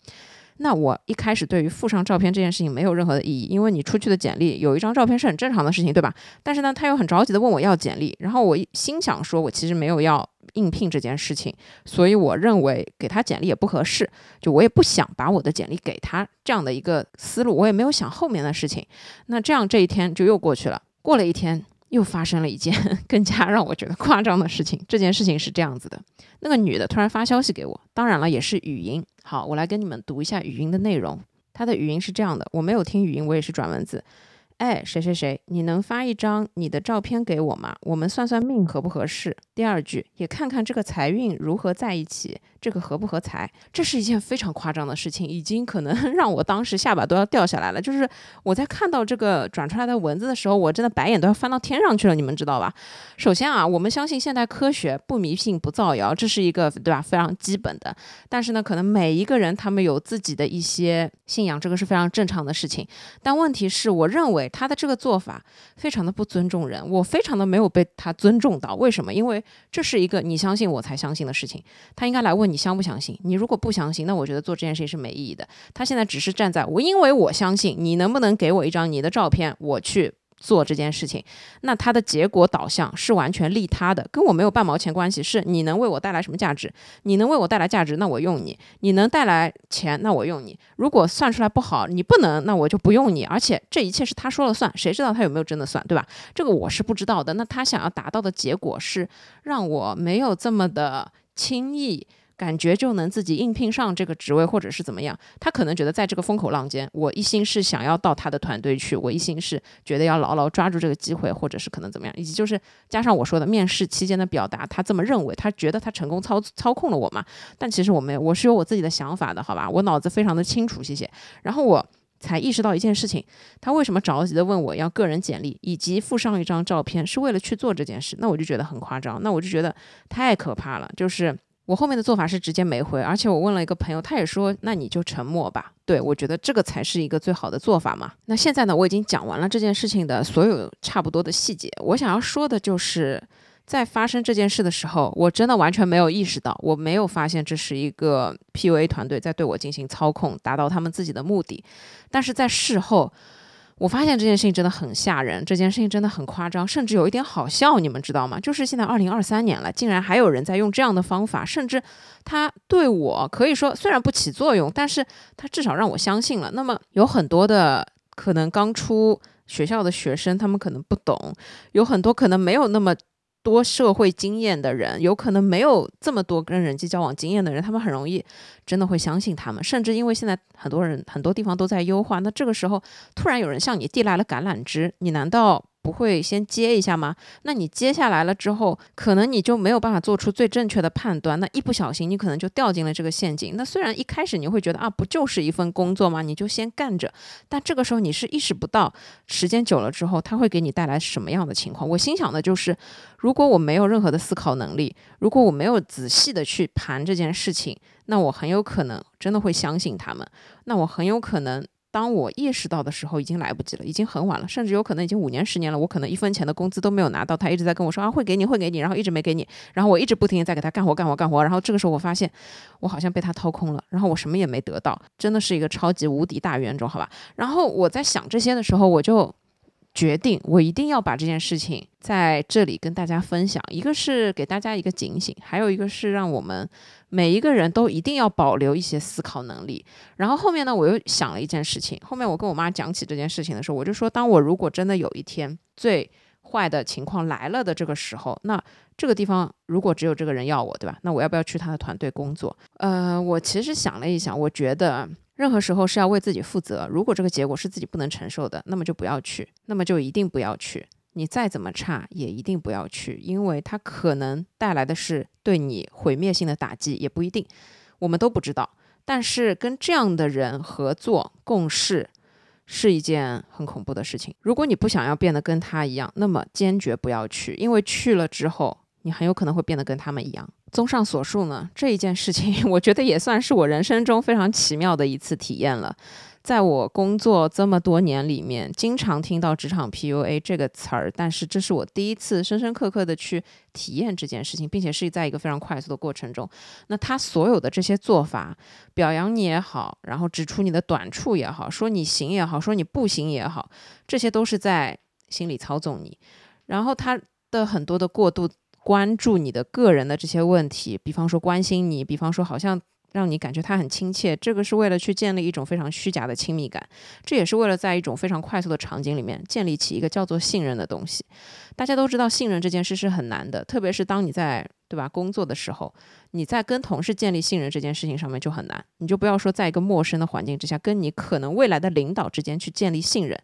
那我一开始对于附上照片这件事情没有任何的意义，因为你出去的简历有一张照片是很正常的事情，对吧？但是呢，他又很着急的问我要简历，然后我心想说，我其实没有要应聘这件事情，所以我认为给他简历也不合适，就我也不想把我的简历给他这样的一个思路，我也没有想后面的事情。那这样这一天就又过去了，过了一天。又发生了一件 <laughs> 更加让我觉得夸张的事情。这件事情是这样子的：那个女的突然发消息给我，当然了，也是语音。好，我来跟你们读一下语音的内容。她的语音是这样的，我没有听语音，我也是转文字。哎，谁谁谁，你能发一张你的照片给我吗？我们算算命合不合适？第二句，也看看这个财运如何在一起。这个合不合财？这是一件非常夸张的事情，已经可能 <laughs> 让我当时下巴都要掉下来了。就是我在看到这个转出来的文字的时候，我真的白眼都要翻到天上去了。你们知道吧？首先啊，我们相信现代科学，不迷信不造谣，这是一个对吧？非常基本的。但是呢，可能每一个人他们有自己的一些信仰，这个是非常正常的事情。但问题是，我认为他的这个做法非常的不尊重人，我非常的没有被他尊重到。为什么？因为这是一个你相信我才相信的事情，他应该来问你。你相不相信？你如果不相信，那我觉得做这件事情是没意义的。他现在只是站在我，因为我相信你，能不能给我一张你的照片，我去做这件事情？那他的结果导向是完全利他的，跟我没有半毛钱关系。是你能为我带来什么价值？你能为我带来价值，那我用你；你能带来钱，那我用你。如果算出来不好，你不能，那我就不用你。而且这一切是他说了算，谁知道他有没有真的算，对吧？这个我是不知道的。那他想要达到的结果是让我没有这么的轻易。感觉就能自己应聘上这个职位，或者是怎么样？他可能觉得在这个风口浪尖，我一心是想要到他的团队去，我一心是觉得要牢牢抓住这个机会，或者是可能怎么样？以及就是加上我说的面试期间的表达，他这么认为，他觉得他成功操操控了我嘛？但其实我没有，我是有我自己的想法的，好吧？我脑子非常的清楚，谢谢。然后我才意识到一件事情，他为什么着急的问我要个人简历以及附上一张照片，是为了去做这件事？那我就觉得很夸张，那我就觉得太可怕了，就是。我后面的做法是直接没回，而且我问了一个朋友，他也说，那你就沉默吧。对我觉得这个才是一个最好的做法嘛。那现在呢，我已经讲完了这件事情的所有差不多的细节。我想要说的就是，在发生这件事的时候，我真的完全没有意识到，我没有发现这是一个 PUA 团队在对我进行操控，达到他们自己的目的。但是在事后。我发现这件事情真的很吓人，这件事情真的很夸张，甚至有一点好笑，你们知道吗？就是现在二零二三年了，竟然还有人在用这样的方法，甚至他对我可以说虽然不起作用，但是他至少让我相信了。那么有很多的可能刚出学校的学生，他们可能不懂，有很多可能没有那么。多社会经验的人，有可能没有这么多跟人际交往经验的人，他们很容易真的会相信他们，甚至因为现在很多人很多地方都在优化，那这个时候突然有人向你递来了橄榄枝，你难道？不会先接一下吗？那你接下来了之后，可能你就没有办法做出最正确的判断。那一不小心，你可能就掉进了这个陷阱。那虽然一开始你会觉得啊，不就是一份工作吗？你就先干着。但这个时候你是意识不到，时间久了之后，它会给你带来什么样的情况？我心想的就是，如果我没有任何的思考能力，如果我没有仔细的去盘这件事情，那我很有可能真的会相信他们。那我很有可能。当我意识到的时候，已经来不及了，已经很晚了，甚至有可能已经五年、十年了。我可能一分钱的工资都没有拿到，他一直在跟我说啊，会给你，会给你，然后一直没给你，然后我一直不停地在给他干活、干活、干活，然后这个时候我发现，我好像被他掏空了，然后我什么也没得到，真的是一个超级无敌大冤种，好吧？然后我在想这些的时候，我就。决定，我一定要把这件事情在这里跟大家分享。一个是给大家一个警醒，还有一个是让我们每一个人都一定要保留一些思考能力。然后后面呢，我又想了一件事情。后面我跟我妈讲起这件事情的时候，我就说，当我如果真的有一天最坏的情况来了的这个时候，那这个地方如果只有这个人要我，对吧？那我要不要去他的团队工作？呃，我其实想了一想，我觉得。任何时候是要为自己负责。如果这个结果是自己不能承受的，那么就不要去，那么就一定不要去。你再怎么差，也一定不要去，因为它可能带来的是对你毁灭性的打击，也不一定，我们都不知道。但是跟这样的人合作共事是一件很恐怖的事情。如果你不想要变得跟他一样，那么坚决不要去，因为去了之后，你很有可能会变得跟他们一样。综上所述呢，这一件事情，<laughs> 我觉得也算是我人生中非常奇妙的一次体验了。在我工作这么多年里面，经常听到职场 PUA 这个词儿，但是这是我第一次深深刻刻的去体验这件事情，并且是在一个非常快速的过程中。那他所有的这些做法，表扬你也好，然后指出你的短处也好，说你行也好，说你不行也好，这些都是在心里操纵你。然后他的很多的过度。关注你的个人的这些问题，比方说关心你，比方说好像让你感觉他很亲切，这个是为了去建立一种非常虚假的亲密感，这也是为了在一种非常快速的场景里面建立起一个叫做信任的东西。大家都知道，信任这件事是很难的，特别是当你在对吧工作的时候，你在跟同事建立信任这件事情上面就很难，你就不要说在一个陌生的环境之下，跟你可能未来的领导之间去建立信任。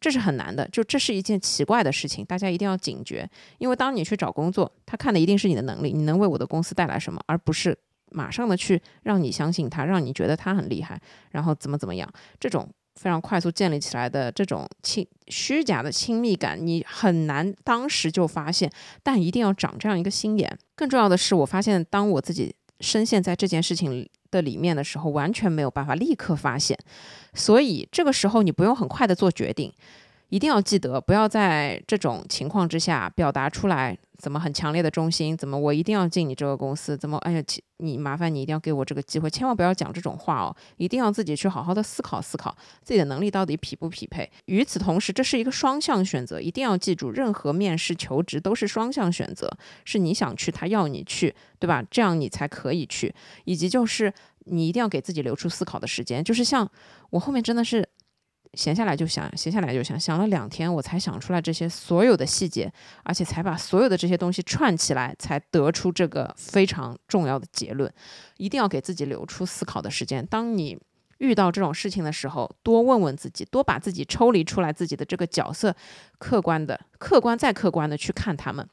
这是很难的，就这是一件奇怪的事情，大家一定要警觉。因为当你去找工作，他看的一定是你的能力，你能为我的公司带来什么，而不是马上的去让你相信他，让你觉得他很厉害，然后怎么怎么样。这种非常快速建立起来的这种亲虚假的亲密感，你很难当时就发现，但一定要长这样一个心眼。更重要的是，我发现当我自己深陷在这件事情。的里面的时候，完全没有办法立刻发现，所以这个时候你不用很快的做决定。一定要记得，不要在这种情况之下表达出来，怎么很强烈的忠心，怎么我一定要进你这个公司，怎么哎呀，你麻烦你一定要给我这个机会，千万不要讲这种话哦，一定要自己去好好的思考思考自己的能力到底匹不匹配。与此同时，这是一个双向选择，一定要记住，任何面试求职都是双向选择，是你想去，他要你去，对吧？这样你才可以去，以及就是你一定要给自己留出思考的时间，就是像我后面真的是。闲下来就想，闲下来就想，想了两天，我才想出来这些所有的细节，而且才把所有的这些东西串起来，才得出这个非常重要的结论。一定要给自己留出思考的时间。当你遇到这种事情的时候，多问问自己，多把自己抽离出来，自己的这个角色，客观的、客观再客观的去看他们。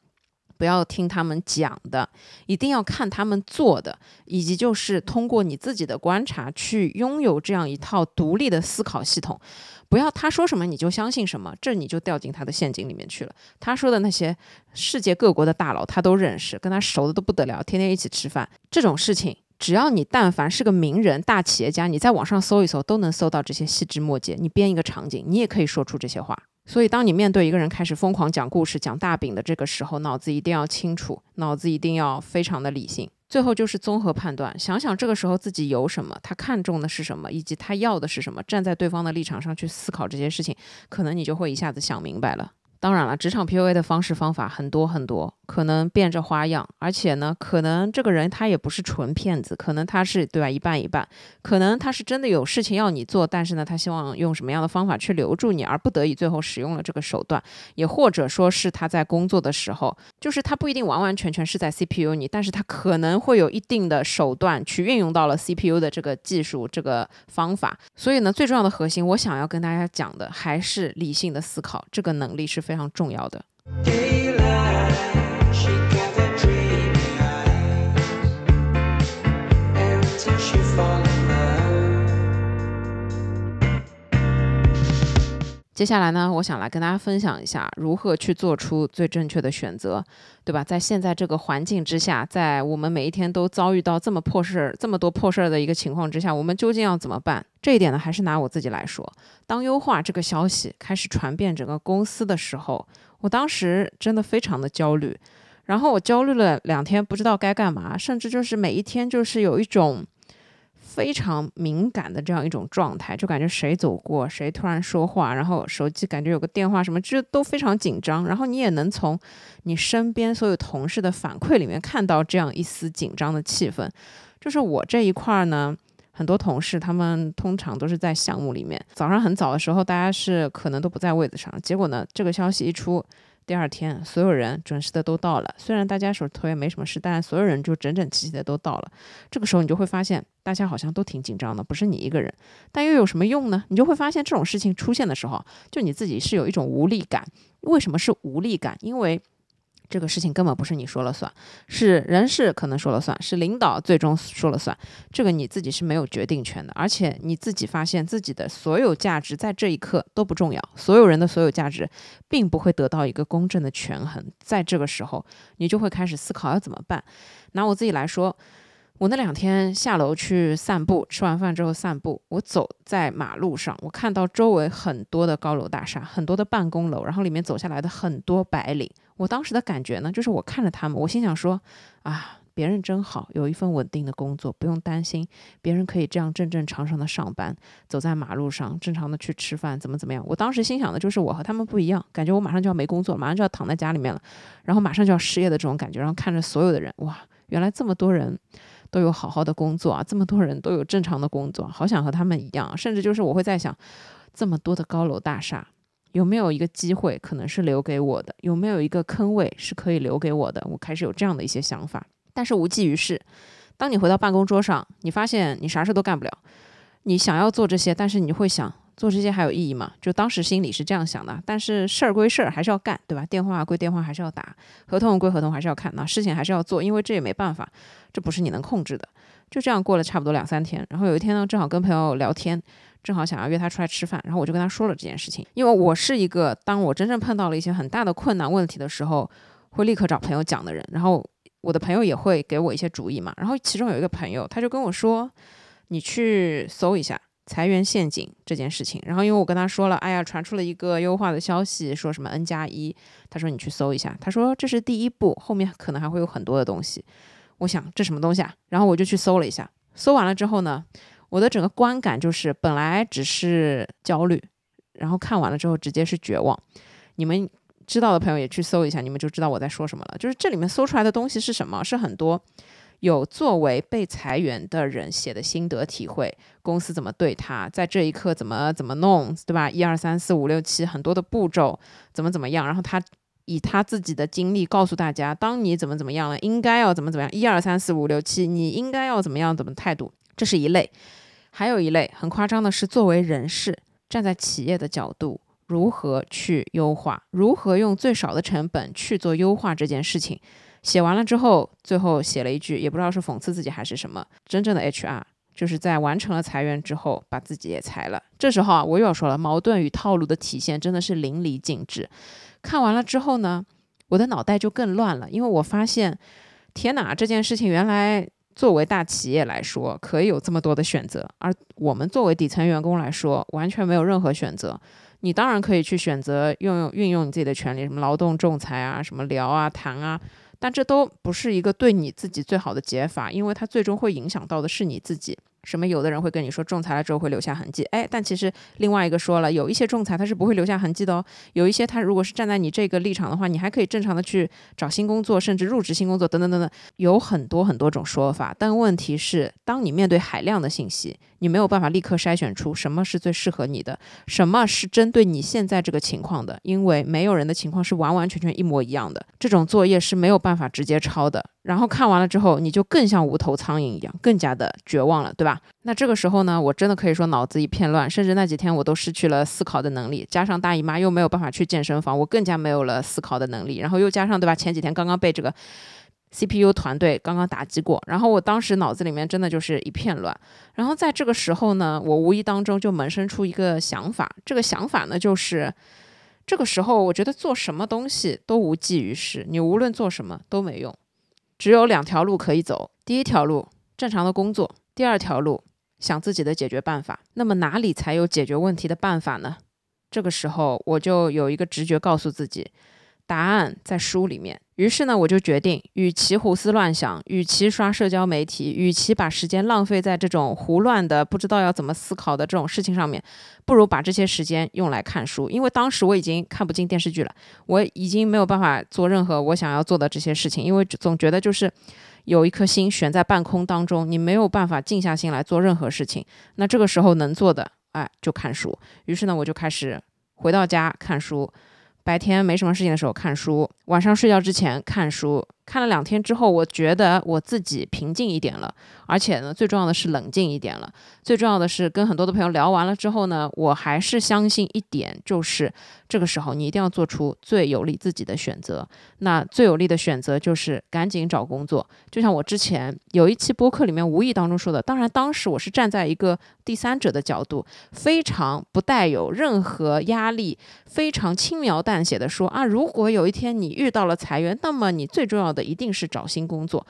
不要听他们讲的，一定要看他们做的，以及就是通过你自己的观察去拥有这样一套独立的思考系统。不要他说什么你就相信什么，这你就掉进他的陷阱里面去了。他说的那些世界各国的大佬他都认识，跟他熟的都不得了，天天一起吃饭。这种事情，只要你但凡是个名人、大企业家，你在网上搜一搜，都能搜到这些细枝末节。你编一个场景，你也可以说出这些话。所以，当你面对一个人开始疯狂讲故事、讲大饼的这个时候，脑子一定要清楚，脑子一定要非常的理性。最后就是综合判断，想想这个时候自己有什么，他看重的是什么，以及他要的是什么，站在对方的立场上去思考这些事情，可能你就会一下子想明白了。当然了，职场 PUA 的方式方法很多很多，可能变着花样，而且呢，可能这个人他也不是纯骗子，可能他是对吧一半一半，可能他是真的有事情要你做，但是呢，他希望用什么样的方法去留住你，而不得已最后使用了这个手段，也或者说是他在工作的时候，就是他不一定完完全全是在 CPU 你，但是他可能会有一定的手段去运用到了 CPU 的这个技术这个方法，所以呢，最重要的核心，我想要跟大家讲的还是理性的思考，这个能力是。非常重要的。接下来呢，我想来跟大家分享一下如何去做出最正确的选择，对吧？在现在这个环境之下，在我们每一天都遭遇到这么破事儿、这么多破事儿的一个情况之下，我们究竟要怎么办？这一点呢，还是拿我自己来说，当优化这个消息开始传遍整个公司的时候，我当时真的非常的焦虑，然后我焦虑了两天，不知道该干嘛，甚至就是每一天就是有一种。非常敏感的这样一种状态，就感觉谁走过，谁突然说话，然后手机感觉有个电话什么，这都非常紧张。然后你也能从你身边所有同事的反馈里面看到这样一丝紧张的气氛。就是我这一块呢，很多同事他们通常都是在项目里面，早上很早的时候大家是可能都不在位子上，结果呢，这个消息一出。第二天，所有人准时的都到了。虽然大家手头也没什么事，但所有人就整整齐齐的都到了。这个时候，你就会发现，大家好像都挺紧张的，不是你一个人。但又有什么用呢？你就会发现，这种事情出现的时候，就你自己是有一种无力感。为什么是无力感？因为。这个事情根本不是你说了算，是人事可能说了算，是领导最终说了算。这个你自己是没有决定权的，而且你自己发现自己的所有价值在这一刻都不重要，所有人的所有价值并不会得到一个公正的权衡。在这个时候，你就会开始思考要怎么办。拿我自己来说。我那两天下楼去散步，吃完饭之后散步，我走在马路上，我看到周围很多的高楼大厦，很多的办公楼，然后里面走下来的很多白领。我当时的感觉呢，就是我看着他们，我心想说，啊，别人真好，有一份稳定的工作，不用担心，别人可以这样正正常常的上班，走在马路上，正常的去吃饭，怎么怎么样。我当时心想的就是我和他们不一样，感觉我马上就要没工作，马上就要躺在家里面了，然后马上就要失业的这种感觉。然后看着所有的人，哇，原来这么多人。都有好好的工作啊，这么多人都有正常的工作，好想和他们一样。甚至就是我会在想，这么多的高楼大厦，有没有一个机会可能是留给我的？有没有一个坑位是可以留给我的？我开始有这样的一些想法，但是无济于事。当你回到办公桌上，你发现你啥事都干不了。你想要做这些，但是你会想。做这些还有意义吗？就当时心里是这样想的，但是事儿归事儿，还是要干，对吧？电话归电话，还是要打；合同归合同，还是要看。那事情还是要做，因为这也没办法，这不是你能控制的。就这样过了差不多两三天，然后有一天呢，正好跟朋友聊天，正好想要约他出来吃饭，然后我就跟他说了这件事情。因为我是一个当我真正碰到了一些很大的困难问题的时候，会立刻找朋友讲的人。然后我的朋友也会给我一些主意嘛。然后其中有一个朋友，他就跟我说：“你去搜一下。”裁员陷阱这件事情，然后因为我跟他说了，哎呀，传出了一个优化的消息，说什么 N 加一，他说你去搜一下，他说这是第一步，后面可能还会有很多的东西。我想这什么东西啊？然后我就去搜了一下，搜完了之后呢，我的整个观感就是本来只是焦虑，然后看完了之后直接是绝望。你们知道的朋友也去搜一下，你们就知道我在说什么了。就是这里面搜出来的东西是什么？是很多。有作为被裁员的人写的心得体会，公司怎么对他，在这一刻怎么怎么弄，对吧？一二三四五六七，很多的步骤怎么怎么样，然后他以他自己的经历告诉大家，当你怎么怎么样了，应该要怎么怎么样，一二三四五六七，你应该要怎么样怎么态度，这是一类。还有一类很夸张的是，作为人事站在企业的角度，如何去优化，如何用最少的成本去做优化这件事情。写完了之后，最后写了一句，也不知道是讽刺自己还是什么。真正的 HR 就是在完成了裁员之后，把自己也裁了。这时候啊，我又要说了，矛盾与套路的体现真的是淋漓尽致。看完了之后呢，我的脑袋就更乱了，因为我发现，天哪，这件事情原来作为大企业来说可以有这么多的选择，而我们作为底层员工来说，完全没有任何选择。你当然可以去选择用用运用你自己的权利，什么劳动仲裁啊，什么聊啊谈啊。但这都不是一个对你自己最好的解法，因为它最终会影响到的是你自己。什么？有的人会跟你说仲裁了之后会留下痕迹，哎，但其实另外一个说了，有一些仲裁它是不会留下痕迹的哦。有一些他如果是站在你这个立场的话，你还可以正常的去找新工作，甚至入职新工作等等等等，有很多很多种说法。但问题是，当你面对海量的信息，你没有办法立刻筛选出什么是最适合你的，什么是针对你现在这个情况的，因为没有人的情况是完完全全一模一样的。这种作业是没有办法直接抄的。然后看完了之后，你就更像无头苍蝇一样，更加的绝望了，对吧？那这个时候呢，我真的可以说脑子一片乱，甚至那几天我都失去了思考的能力。加上大姨妈又没有办法去健身房，我更加没有了思考的能力。然后又加上，对吧？前几天刚刚被这个 CPU 团队刚刚打击过，然后我当时脑子里面真的就是一片乱。然后在这个时候呢，我无意当中就萌生出一个想法，这个想法呢就是，这个时候我觉得做什么东西都无济于事，你无论做什么都没用。只有两条路可以走，第一条路正常的工作，第二条路想自己的解决办法。那么哪里才有解决问题的办法呢？这个时候我就有一个直觉告诉自己。答案在书里面。于是呢，我就决定，与其胡思乱想，与其刷社交媒体，与其把时间浪费在这种胡乱的、不知道要怎么思考的这种事情上面，不如把这些时间用来看书。因为当时我已经看不进电视剧了，我已经没有办法做任何我想要做的这些事情，因为总觉得就是有一颗心悬在半空当中，你没有办法静下心来做任何事情。那这个时候能做的，哎，就看书。于是呢，我就开始回到家看书。白天没什么事情的时候看书，晚上睡觉之前看书。看了两天之后，我觉得我自己平静一点了，而且呢，最重要的是冷静一点了。最重要的是跟很多的朋友聊完了之后呢，我还是相信一点，就是这个时候你一定要做出最有利自己的选择。那最有利的选择就是赶紧找工作。就像我之前有一期播客里面无意当中说的，当然当时我是站在一个第三者的角度，非常不带有任何压力，非常轻描淡写的说啊，如果有一天你遇到了裁员，那么你最重要。的一定是找新工作。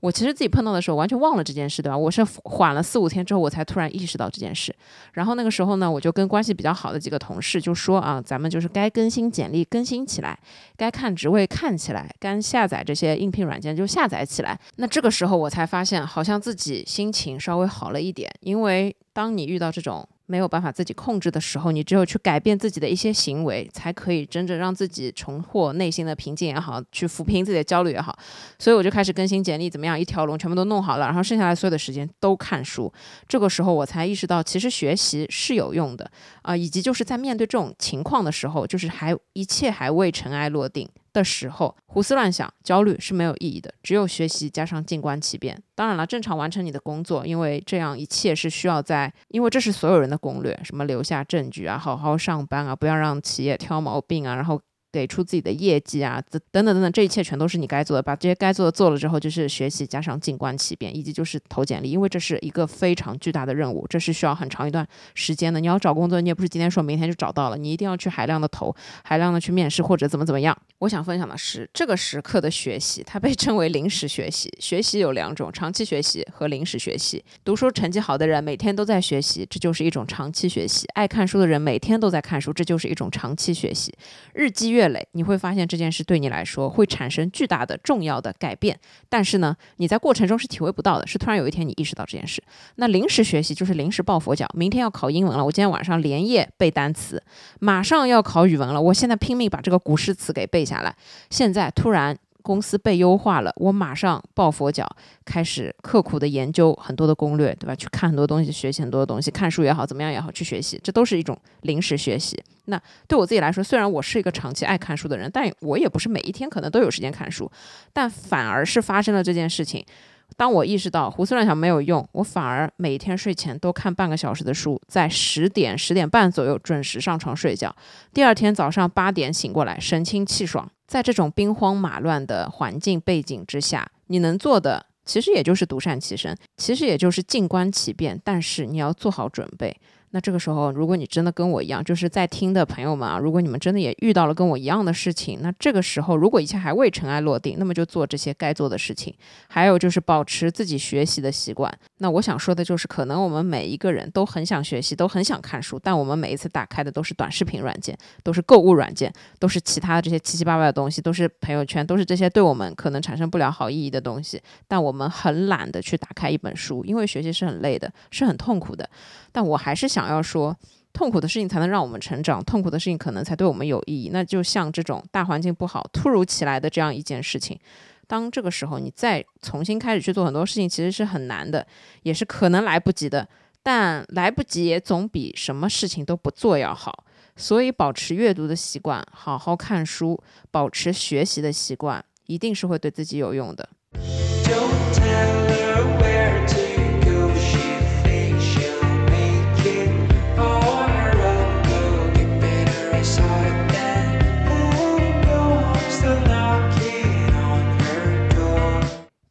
我其实自己碰到的时候完全忘了这件事，对吧？我是缓了四五天之后，我才突然意识到这件事。然后那个时候呢，我就跟关系比较好的几个同事就说啊，咱们就是该更新简历更新起来，该看职位看起来，该下载这些应聘软件就下载起来。那这个时候我才发现，好像自己心情稍微好了一点，因为当你遇到这种。没有办法自己控制的时候，你只有去改变自己的一些行为，才可以真正让自己重获内心的平静也好，去抚平自己的焦虑也好。所以我就开始更新简历，怎么样？一条龙全部都弄好了，然后剩下来所有的时间都看书。这个时候我才意识到，其实学习是有用的啊，以及就是在面对这种情况的时候，就是还一切还未尘埃落定。的时候胡思乱想、焦虑是没有意义的，只有学习加上静观其变。当然了，正常完成你的工作，因为这样一切是需要在，因为这是所有人的攻略，什么留下证据啊，好好上班啊，不要让企业挑毛病啊，然后。给出自己的业绩啊，等等等等，这一切全都是你该做的。把这些该做的做了之后，就是学习加上静观其变，以及就是投简历，因为这是一个非常巨大的任务，这是需要很长一段时间的。你要找工作，你也不是今天说明天就找到了，你一定要去海量的投，海量的去面试或者怎么怎么样。我想分享的是，这个时刻的学习，它被称为临时学习。学习有两种，长期学习和临时学习。读书成绩好的人每天都在学习，这就是一种长期学习；爱看书的人每天都在看书，这就是一种长期学习。日积月月累，你会发现这件事对你来说会产生巨大的、重要的改变。但是呢，你在过程中是体会不到的，是突然有一天你意识到这件事。那临时学习就是临时抱佛脚，明天要考英文了，我今天晚上连夜背单词；马上要考语文了，我现在拼命把这个古诗词给背下来。现在突然。公司被优化了，我马上抱佛脚，开始刻苦的研究很多的攻略，对吧？去看很多东西，学习很多东西，看书也好，怎么样也好，去学习，这都是一种临时学习。那对我自己来说，虽然我是一个长期爱看书的人，但我也不是每一天可能都有时间看书，但反而是发生了这件事情。当我意识到胡思乱想没有用，我反而每天睡前都看半个小时的书，在十点十点半左右准时上床睡觉，第二天早上八点醒过来，神清气爽。在这种兵荒马乱的环境背景之下，你能做的其实也就是独善其身，其实也就是静观其变，但是你要做好准备。那这个时候，如果你真的跟我一样，就是在听的朋友们啊，如果你们真的也遇到了跟我一样的事情，那这个时候如果一切还未尘埃落定，那么就做这些该做的事情。还有就是保持自己学习的习惯。那我想说的就是，可能我们每一个人都很想学习，都很想看书，但我们每一次打开的都是短视频软件，都是购物软件，都是其他的这些七七八八的东西，都是朋友圈，都是这些对我们可能产生不了好意义的东西。但我们很懒得去打开一本书，因为学习是很累的，是很痛苦的。但我还是想想要说，痛苦的事情才能让我们成长，痛苦的事情可能才对我们有意义。那就像这种大环境不好、突如其来的这样一件事情，当这个时候你再重新开始去做很多事情，其实是很难的，也是可能来不及的。但来不及也总比什么事情都不做要好。所以，保持阅读的习惯，好好看书，保持学习的习惯，一定是会对自己有用的。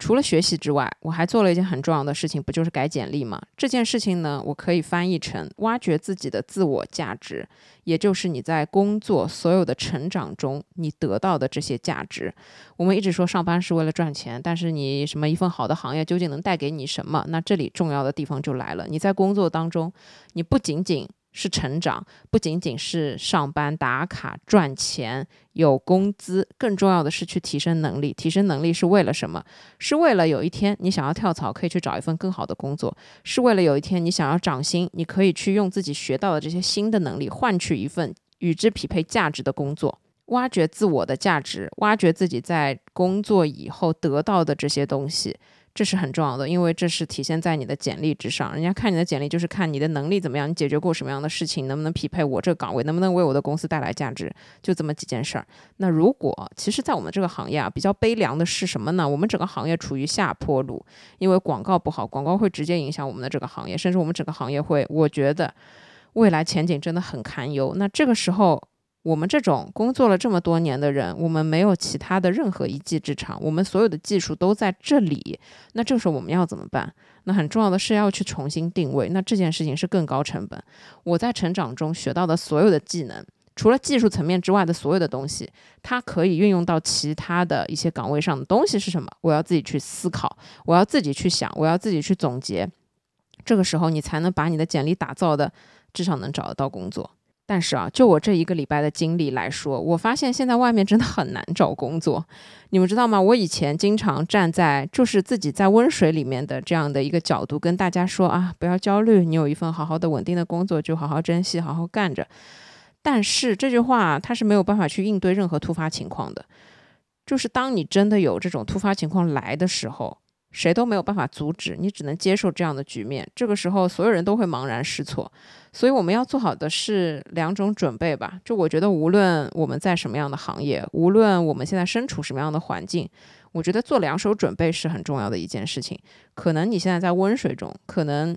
除了学习之外，我还做了一件很重要的事情，不就是改简历吗？这件事情呢，我可以翻译成挖掘自己的自我价值，也就是你在工作所有的成长中你得到的这些价值。我们一直说上班是为了赚钱，但是你什么一份好的行业究竟能带给你什么？那这里重要的地方就来了，你在工作当中，你不仅仅是成长，不仅仅是上班打卡赚钱有工资，更重要的是去提升能力。提升能力是为了什么？是为了有一天你想要跳槽，可以去找一份更好的工作；是为了有一天你想要涨薪，你可以去用自己学到的这些新的能力换取一份与之匹配价值的工作。挖掘自我的价值，挖掘自己在工作以后得到的这些东西。这是很重要的，因为这是体现在你的简历之上。人家看你的简历，就是看你的能力怎么样，你解决过什么样的事情，能不能匹配我这个岗位，能不能为我的公司带来价值，就这么几件事儿。那如果其实，在我们这个行业啊，比较悲凉的是什么呢？我们整个行业处于下坡路，因为广告不好，广告会直接影响我们的这个行业，甚至我们整个行业会，我觉得未来前景真的很堪忧。那这个时候。我们这种工作了这么多年的人，我们没有其他的任何一技之长，我们所有的技术都在这里。那这时候我们要怎么办？那很重要的是要去重新定位。那这件事情是更高成本。我在成长中学到的所有的技能，除了技术层面之外的所有的东西，它可以运用到其他的一些岗位上的东西是什么？我要自己去思考，我要自己去想，我要自己去总结。这个时候你才能把你的简历打造的至少能找得到工作。但是啊，就我这一个礼拜的经历来说，我发现现在外面真的很难找工作。你们知道吗？我以前经常站在就是自己在温水里面的这样的一个角度，跟大家说啊，不要焦虑，你有一份好好的稳定的工作，就好好珍惜，好好干着。但是这句话它是没有办法去应对任何突发情况的。就是当你真的有这种突发情况来的时候。谁都没有办法阻止你，只能接受这样的局面。这个时候，所有人都会茫然失措。所以，我们要做好的是两种准备吧。就我觉得，无论我们在什么样的行业，无论我们现在身处什么样的环境，我觉得做两手准备是很重要的一件事情。可能你现在在温水中，可能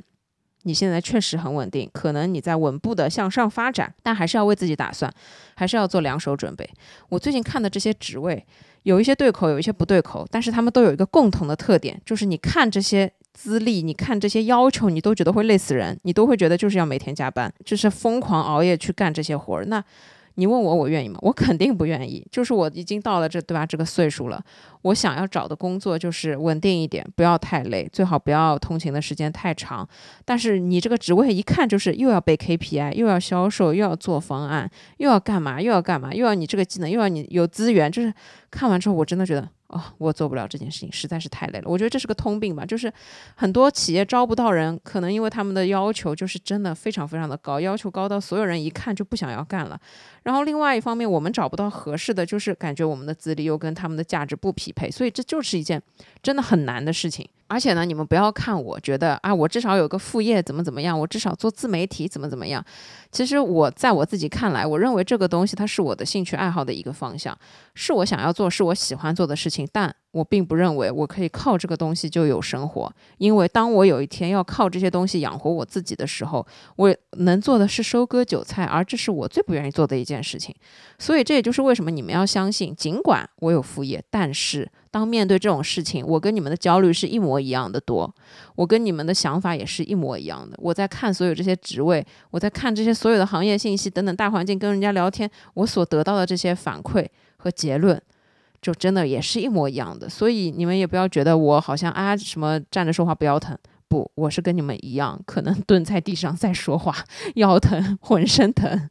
你现在确实很稳定，可能你在稳步的向上发展，但还是要为自己打算，还是要做两手准备。我最近看的这些职位。有一些对口，有一些不对口，但是他们都有一个共同的特点，就是你看这些资历，你看这些要求，你都觉得会累死人，你都会觉得就是要每天加班，就是疯狂熬夜去干这些活儿。那。你问我，我愿意吗？我肯定不愿意。就是我已经到了这，对吧？这个岁数了，我想要找的工作就是稳定一点，不要太累，最好不要通勤的时间太长。但是你这个职位一看就是又要背 KPI，又要销售，又要做方案，又要干嘛？又要干嘛？又要你这个技能，又要你有资源。就是看完之后，我真的觉得。哦，我做不了这件事情，实在是太累了。我觉得这是个通病吧，就是很多企业招不到人，可能因为他们的要求就是真的非常非常的高，要求高到所有人一看就不想要干了。然后另外一方面，我们找不到合适的，就是感觉我们的资历又跟他们的价值不匹配，所以这就是一件真的很难的事情。而且呢，你们不要看我觉得啊，我至少有个副业怎么怎么样，我至少做自媒体怎么怎么样。其实我在我自己看来，我认为这个东西它是我的兴趣爱好的一个方向，是我想要做，是我喜欢做的事情。但我并不认为我可以靠这个东西就有生活，因为当我有一天要靠这些东西养活我自己的时候，我能做的是收割韭菜，而这是我最不愿意做的一件事情。所以这也就是为什么你们要相信，尽管我有副业，但是当面对这种事情，我跟你们的焦虑是一模一样的多，我跟你们的想法也是一模一样的。我在看所有这些职位，我在看这些所有的行业信息等等大环境，跟人家聊天，我所得到的这些反馈和结论。就真的也是一模一样的，所以你们也不要觉得我好像啊什么站着说话不腰疼，不，我是跟你们一样，可能 <laughs> 蹲在地上在说话，<laughs> 腰疼，浑身疼。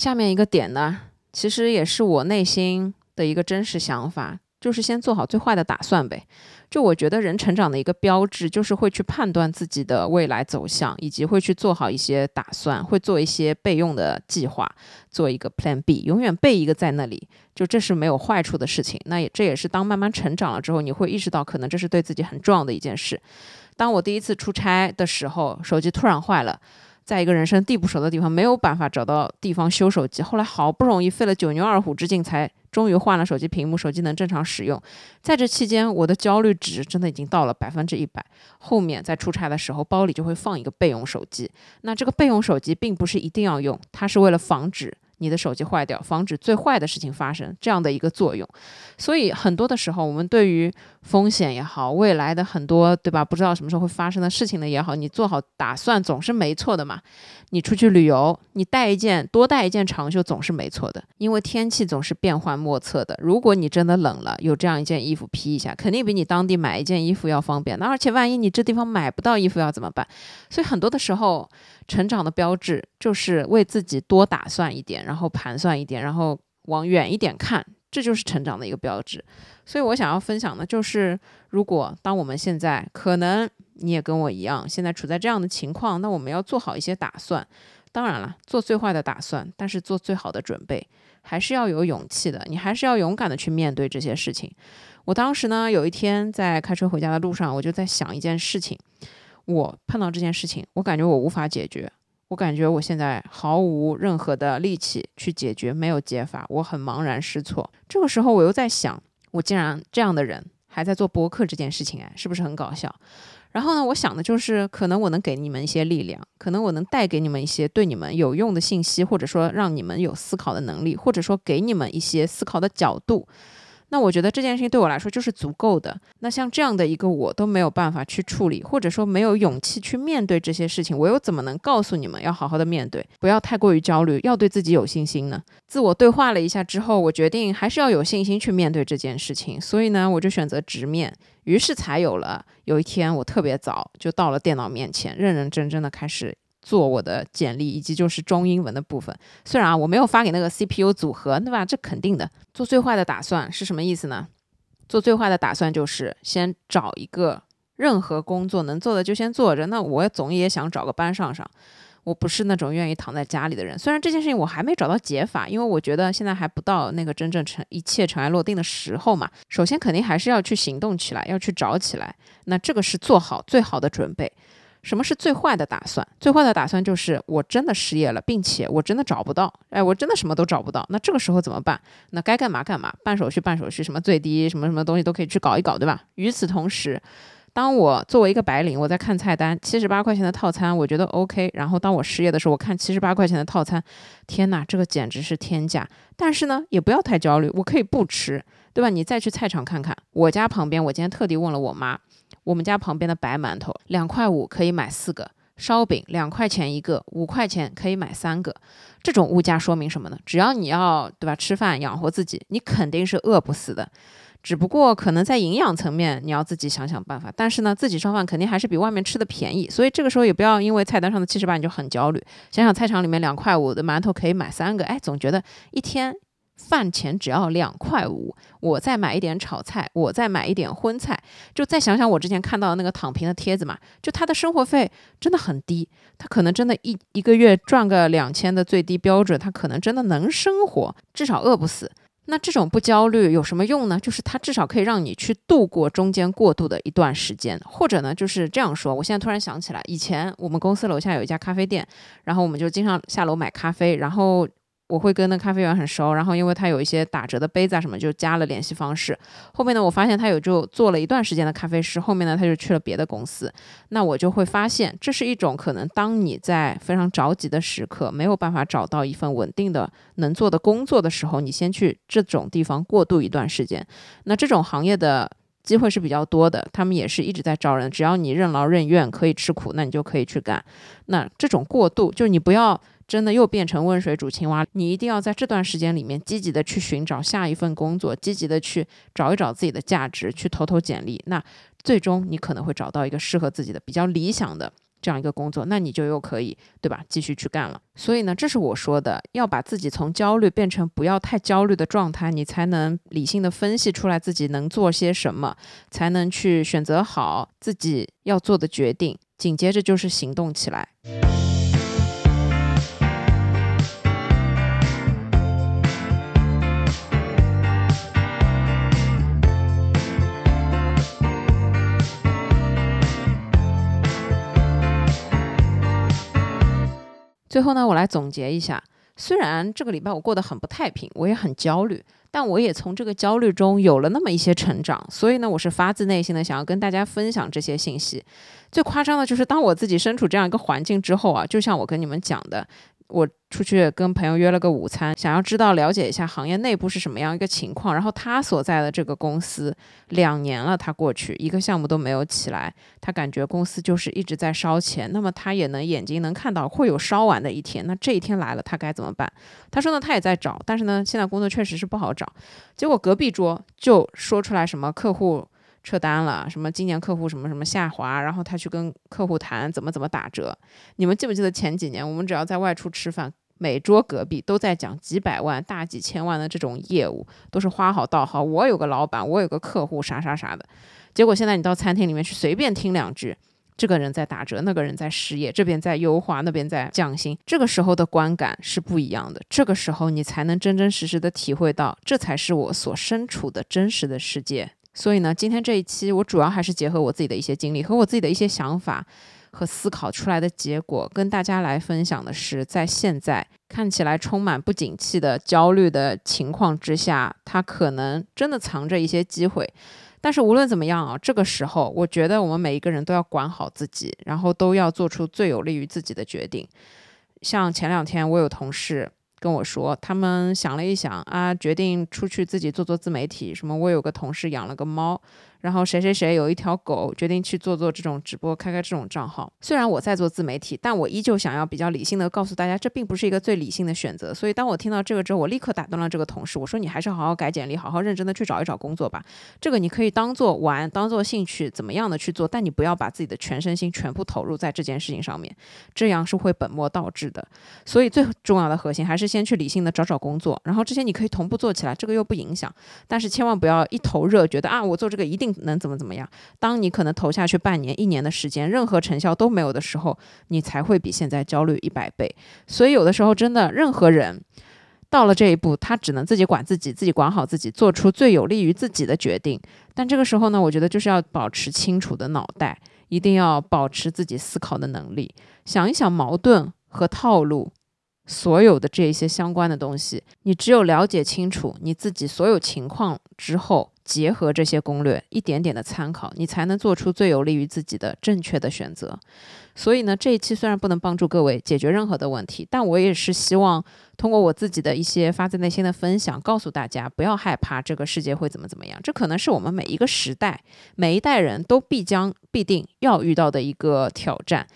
下面一个点呢？其实也是我内心的一个真实想法，就是先做好最坏的打算呗。就我觉得人成长的一个标志，就是会去判断自己的未来走向，以及会去做好一些打算，会做一些备用的计划，做一个 Plan B，永远备一个在那里。就这是没有坏处的事情。那也这也是当慢慢成长了之后，你会意识到可能这是对自己很重要的一件事。当我第一次出差的时候，手机突然坏了。在一个人生地不熟的地方，没有办法找到地方修手机。后来好不容易费了九牛二虎之劲，才终于换了手机屏幕，手机能正常使用。在这期间，我的焦虑值真的已经到了百分之一百。后面在出差的时候，包里就会放一个备用手机。那这个备用手机并不是一定要用，它是为了防止。你的手机坏掉，防止最坏的事情发生，这样的一个作用。所以很多的时候，我们对于风险也好，未来的很多对吧，不知道什么时候会发生的事情呢也好，你做好打算总是没错的嘛。你出去旅游，你带一件多带一件长袖总是没错的，因为天气总是变幻莫测的。如果你真的冷了，有这样一件衣服披一下，肯定比你当地买一件衣服要方便。那而且万一你这地方买不到衣服要怎么办？所以很多的时候，成长的标志就是为自己多打算一点，然后盘算一点，然后往远一点看，这就是成长的一个标志。所以我想要分享的就是，如果当我们现在可能。你也跟我一样，现在处在这样的情况，那我们要做好一些打算。当然了，做最坏的打算，但是做最好的准备，还是要有勇气的。你还是要勇敢的去面对这些事情。我当时呢，有一天在开车回家的路上，我就在想一件事情。我碰到这件事情，我感觉我无法解决，我感觉我现在毫无任何的力气去解决，没有解法，我很茫然失措。这个时候，我又在想，我竟然这样的人还在做播客这件事情，哎，是不是很搞笑？然后呢，我想的就是，可能我能给你们一些力量，可能我能带给你们一些对你们有用的信息，或者说让你们有思考的能力，或者说给你们一些思考的角度。那我觉得这件事情对我来说就是足够的。那像这样的一个我都没有办法去处理，或者说没有勇气去面对这些事情，我又怎么能告诉你们要好好的面对，不要太过于焦虑，要对自己有信心呢？自我对话了一下之后，我决定还是要有信心去面对这件事情。所以呢，我就选择直面。于是才有了有一天，我特别早就到了电脑面前，认认真真的开始。做我的简历以及就是中英文的部分，虽然啊我没有发给那个 CPU 组合，对吧？这肯定的。做最坏的打算是什么意思呢？做最坏的打算就是先找一个任何工作能做的就先做着。那我总也想找个班上上。我不是那种愿意躺在家里的人。虽然这件事情我还没找到解法，因为我觉得现在还不到那个真正尘一切尘埃落定的时候嘛。首先肯定还是要去行动起来，要去找起来。那这个是做好最好的准备。什么是最坏的打算？最坏的打算就是我真的失业了，并且我真的找不到，哎，我真的什么都找不到。那这个时候怎么办？那该干嘛干嘛，办手续办手续，什么最低什么什么东西都可以去搞一搞，对吧？与此同时，当我作为一个白领，我在看菜单，七十八块钱的套餐，我觉得 OK。然后当我失业的时候，我看七十八块钱的套餐，天哪，这个简直是天价。但是呢，也不要太焦虑，我可以不吃，对吧？你再去菜场看看，我家旁边，我今天特地问了我妈。我们家旁边的白馒头两块五可以买四个，烧饼两块钱一个，五块钱可以买三个。这种物价说明什么呢？只要你要对吧，吃饭养活自己，你肯定是饿不死的。只不过可能在营养层面你要自己想想办法。但是呢，自己烧饭肯定还是比外面吃的便宜。所以这个时候也不要因为菜单上的七十八你就很焦虑。想想菜场里面两块五的馒头可以买三个，哎，总觉得一天。饭钱只要两块五，我再买一点炒菜，我再买一点荤菜，就再想想我之前看到的那个躺平的帖子嘛，就他的生活费真的很低，他可能真的一一个月赚个两千的最低标准，他可能真的能生活，至少饿不死。那这种不焦虑有什么用呢？就是它至少可以让你去度过中间过渡的一段时间，或者呢，就是这样说。我现在突然想起来，以前我们公司楼下有一家咖啡店，然后我们就经常下楼买咖啡，然后。我会跟那咖啡员很熟，然后因为他有一些打折的杯子啊什么，就加了联系方式。后面呢，我发现他有就做了一段时间的咖啡师，后面呢他就去了别的公司。那我就会发现，这是一种可能，当你在非常着急的时刻，没有办法找到一份稳定的能做的工作的时候，你先去这种地方过渡一段时间。那这种行业的机会是比较多的，他们也是一直在招人，只要你任劳任怨，可以吃苦，那你就可以去干。那这种过渡，就是你不要。真的又变成温水煮青蛙，你一定要在这段时间里面积极的去寻找下一份工作，积极的去找一找自己的价值，去投投简历。那最终你可能会找到一个适合自己的、比较理想的这样一个工作，那你就又可以，对吧？继续去干了。所以呢，这是我说的，要把自己从焦虑变成不要太焦虑的状态，你才能理性的分析出来自己能做些什么，才能去选择好自己要做的决定，紧接着就是行动起来。最后呢，我来总结一下。虽然这个礼拜我过得很不太平，我也很焦虑，但我也从这个焦虑中有了那么一些成长。所以呢，我是发自内心的想要跟大家分享这些信息。最夸张的就是，当我自己身处这样一个环境之后啊，就像我跟你们讲的。我出去跟朋友约了个午餐，想要知道了解一下行业内部是什么样一个情况。然后他所在的这个公司两年了，他过去一个项目都没有起来，他感觉公司就是一直在烧钱。那么他也能眼睛能看到会有烧完的一天。那这一天来了，他该怎么办？他说呢，他也在找，但是呢，现在工作确实是不好找。结果隔壁桌就说出来什么客户。撤单了，什么今年客户什么什么下滑，然后他去跟客户谈怎么怎么打折。你们记不记得前几年我们只要在外出吃饭，每桌隔壁都在讲几百万、大几千万的这种业务，都是花好道好。我有个老板，我有个客户，啥啥啥的。结果现在你到餐厅里面去随便听两句，这个人在打折，那个人在失业，这边在优化，那边在降薪。这个时候的观感是不一样的，这个时候你才能真真实实的体会到，这才是我所身处的真实的世界。所以呢，今天这一期我主要还是结合我自己的一些经历和我自己的一些想法和思考出来的结果，跟大家来分享的是，在现在看起来充满不景气的焦虑的情况之下，它可能真的藏着一些机会。但是无论怎么样啊，这个时候我觉得我们每一个人都要管好自己，然后都要做出最有利于自己的决定。像前两天我有同事。跟我说，他们想了一想啊，决定出去自己做做自媒体。什么？我有个同事养了个猫。然后谁谁谁有一条狗，决定去做做这种直播，开开这种账号。虽然我在做自媒体，但我依旧想要比较理性的告诉大家，这并不是一个最理性的选择。所以当我听到这个之后，我立刻打断了这个同事，我说你还是好好改简历，好好认真的去找一找工作吧。这个你可以当做玩，当做兴趣，怎么样的去做，但你不要把自己的全身心全部投入在这件事情上面，这样是会本末倒置的。所以最重要的核心还是先去理性的找找工作，然后这些你可以同步做起来，这个又不影响。但是千万不要一头热，觉得啊我做这个一定。能怎么怎么样？当你可能投下去半年、一年的时间，任何成效都没有的时候，你才会比现在焦虑一百倍。所以有的时候，真的，任何人到了这一步，他只能自己管自己，自己管好自己，做出最有利于自己的决定。但这个时候呢，我觉得就是要保持清楚的脑袋，一定要保持自己思考的能力，想一想矛盾和套路。所有的这些相关的东西，你只有了解清楚你自己所有情况之后，结合这些攻略，一点点的参考，你才能做出最有利于自己的正确的选择。所以呢，这一期虽然不能帮助各位解决任何的问题，但我也是希望通过我自己的一些发自内心的分享，告诉大家不要害怕这个世界会怎么怎么样。这可能是我们每一个时代、每一代人都必将必定要遇到的一个挑战。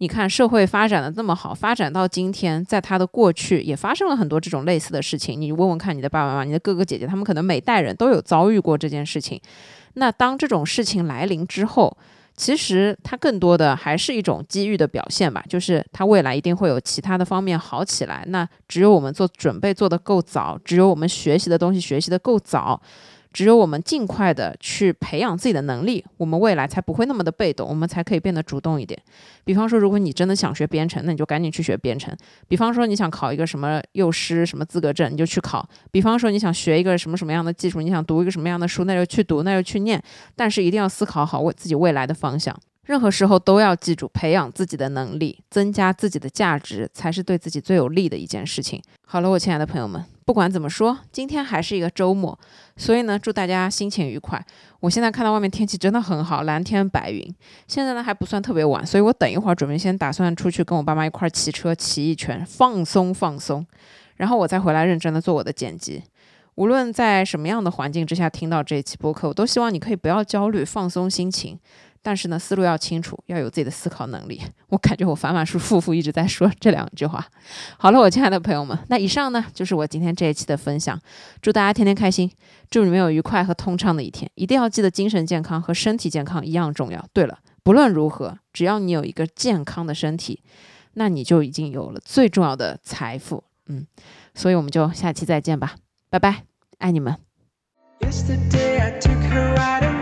你看，社会发展的那么好，发展到今天，在他的过去也发生了很多这种类似的事情。你问问看，你的爸爸妈妈、你的哥哥姐姐，他们可能每代人都有遭遇过这件事情。那当这种事情来临之后，其实它更多的还是一种机遇的表现吧，就是它未来一定会有其他的方面好起来。那只有我们做准备做得够早，只有我们学习的东西学习的够早。只有我们尽快的去培养自己的能力，我们未来才不会那么的被动，我们才可以变得主动一点。比方说，如果你真的想学编程，那你就赶紧去学编程。比方说，你想考一个什么幼师什么资格证，你就去考。比方说，你想学一个什么什么样的技术，你想读一个什么样的书，那就去读，那就去念。但是一定要思考好我自己未来的方向。任何时候都要记住，培养自己的能力，增加自己的价值，才是对自己最有利的一件事情。好了，我亲爱的朋友们，不管怎么说，今天还是一个周末，所以呢，祝大家心情愉快。我现在看到外面天气真的很好，蓝天白云。现在呢还不算特别晚，所以我等一会儿准备先打算出去跟我爸妈一块儿骑车骑一圈，放松放松，然后我再回来认真的做我的剪辑。无论在什么样的环境之下听到这一期播客，我都希望你可以不要焦虑，放松心情。但是呢，思路要清楚，要有自己的思考能力。我感觉我反反复复一直在说这两句话。好了，我亲爱的朋友们，那以上呢就是我今天这一期的分享。祝大家天天开心，祝你们有愉快和通畅的一天。一定要记得，精神健康和身体健康一样重要。对了，不论如何，只要你有一个健康的身体，那你就已经有了最重要的财富。嗯，所以我们就下期再见吧，拜拜，爱你们。Yesterday I took her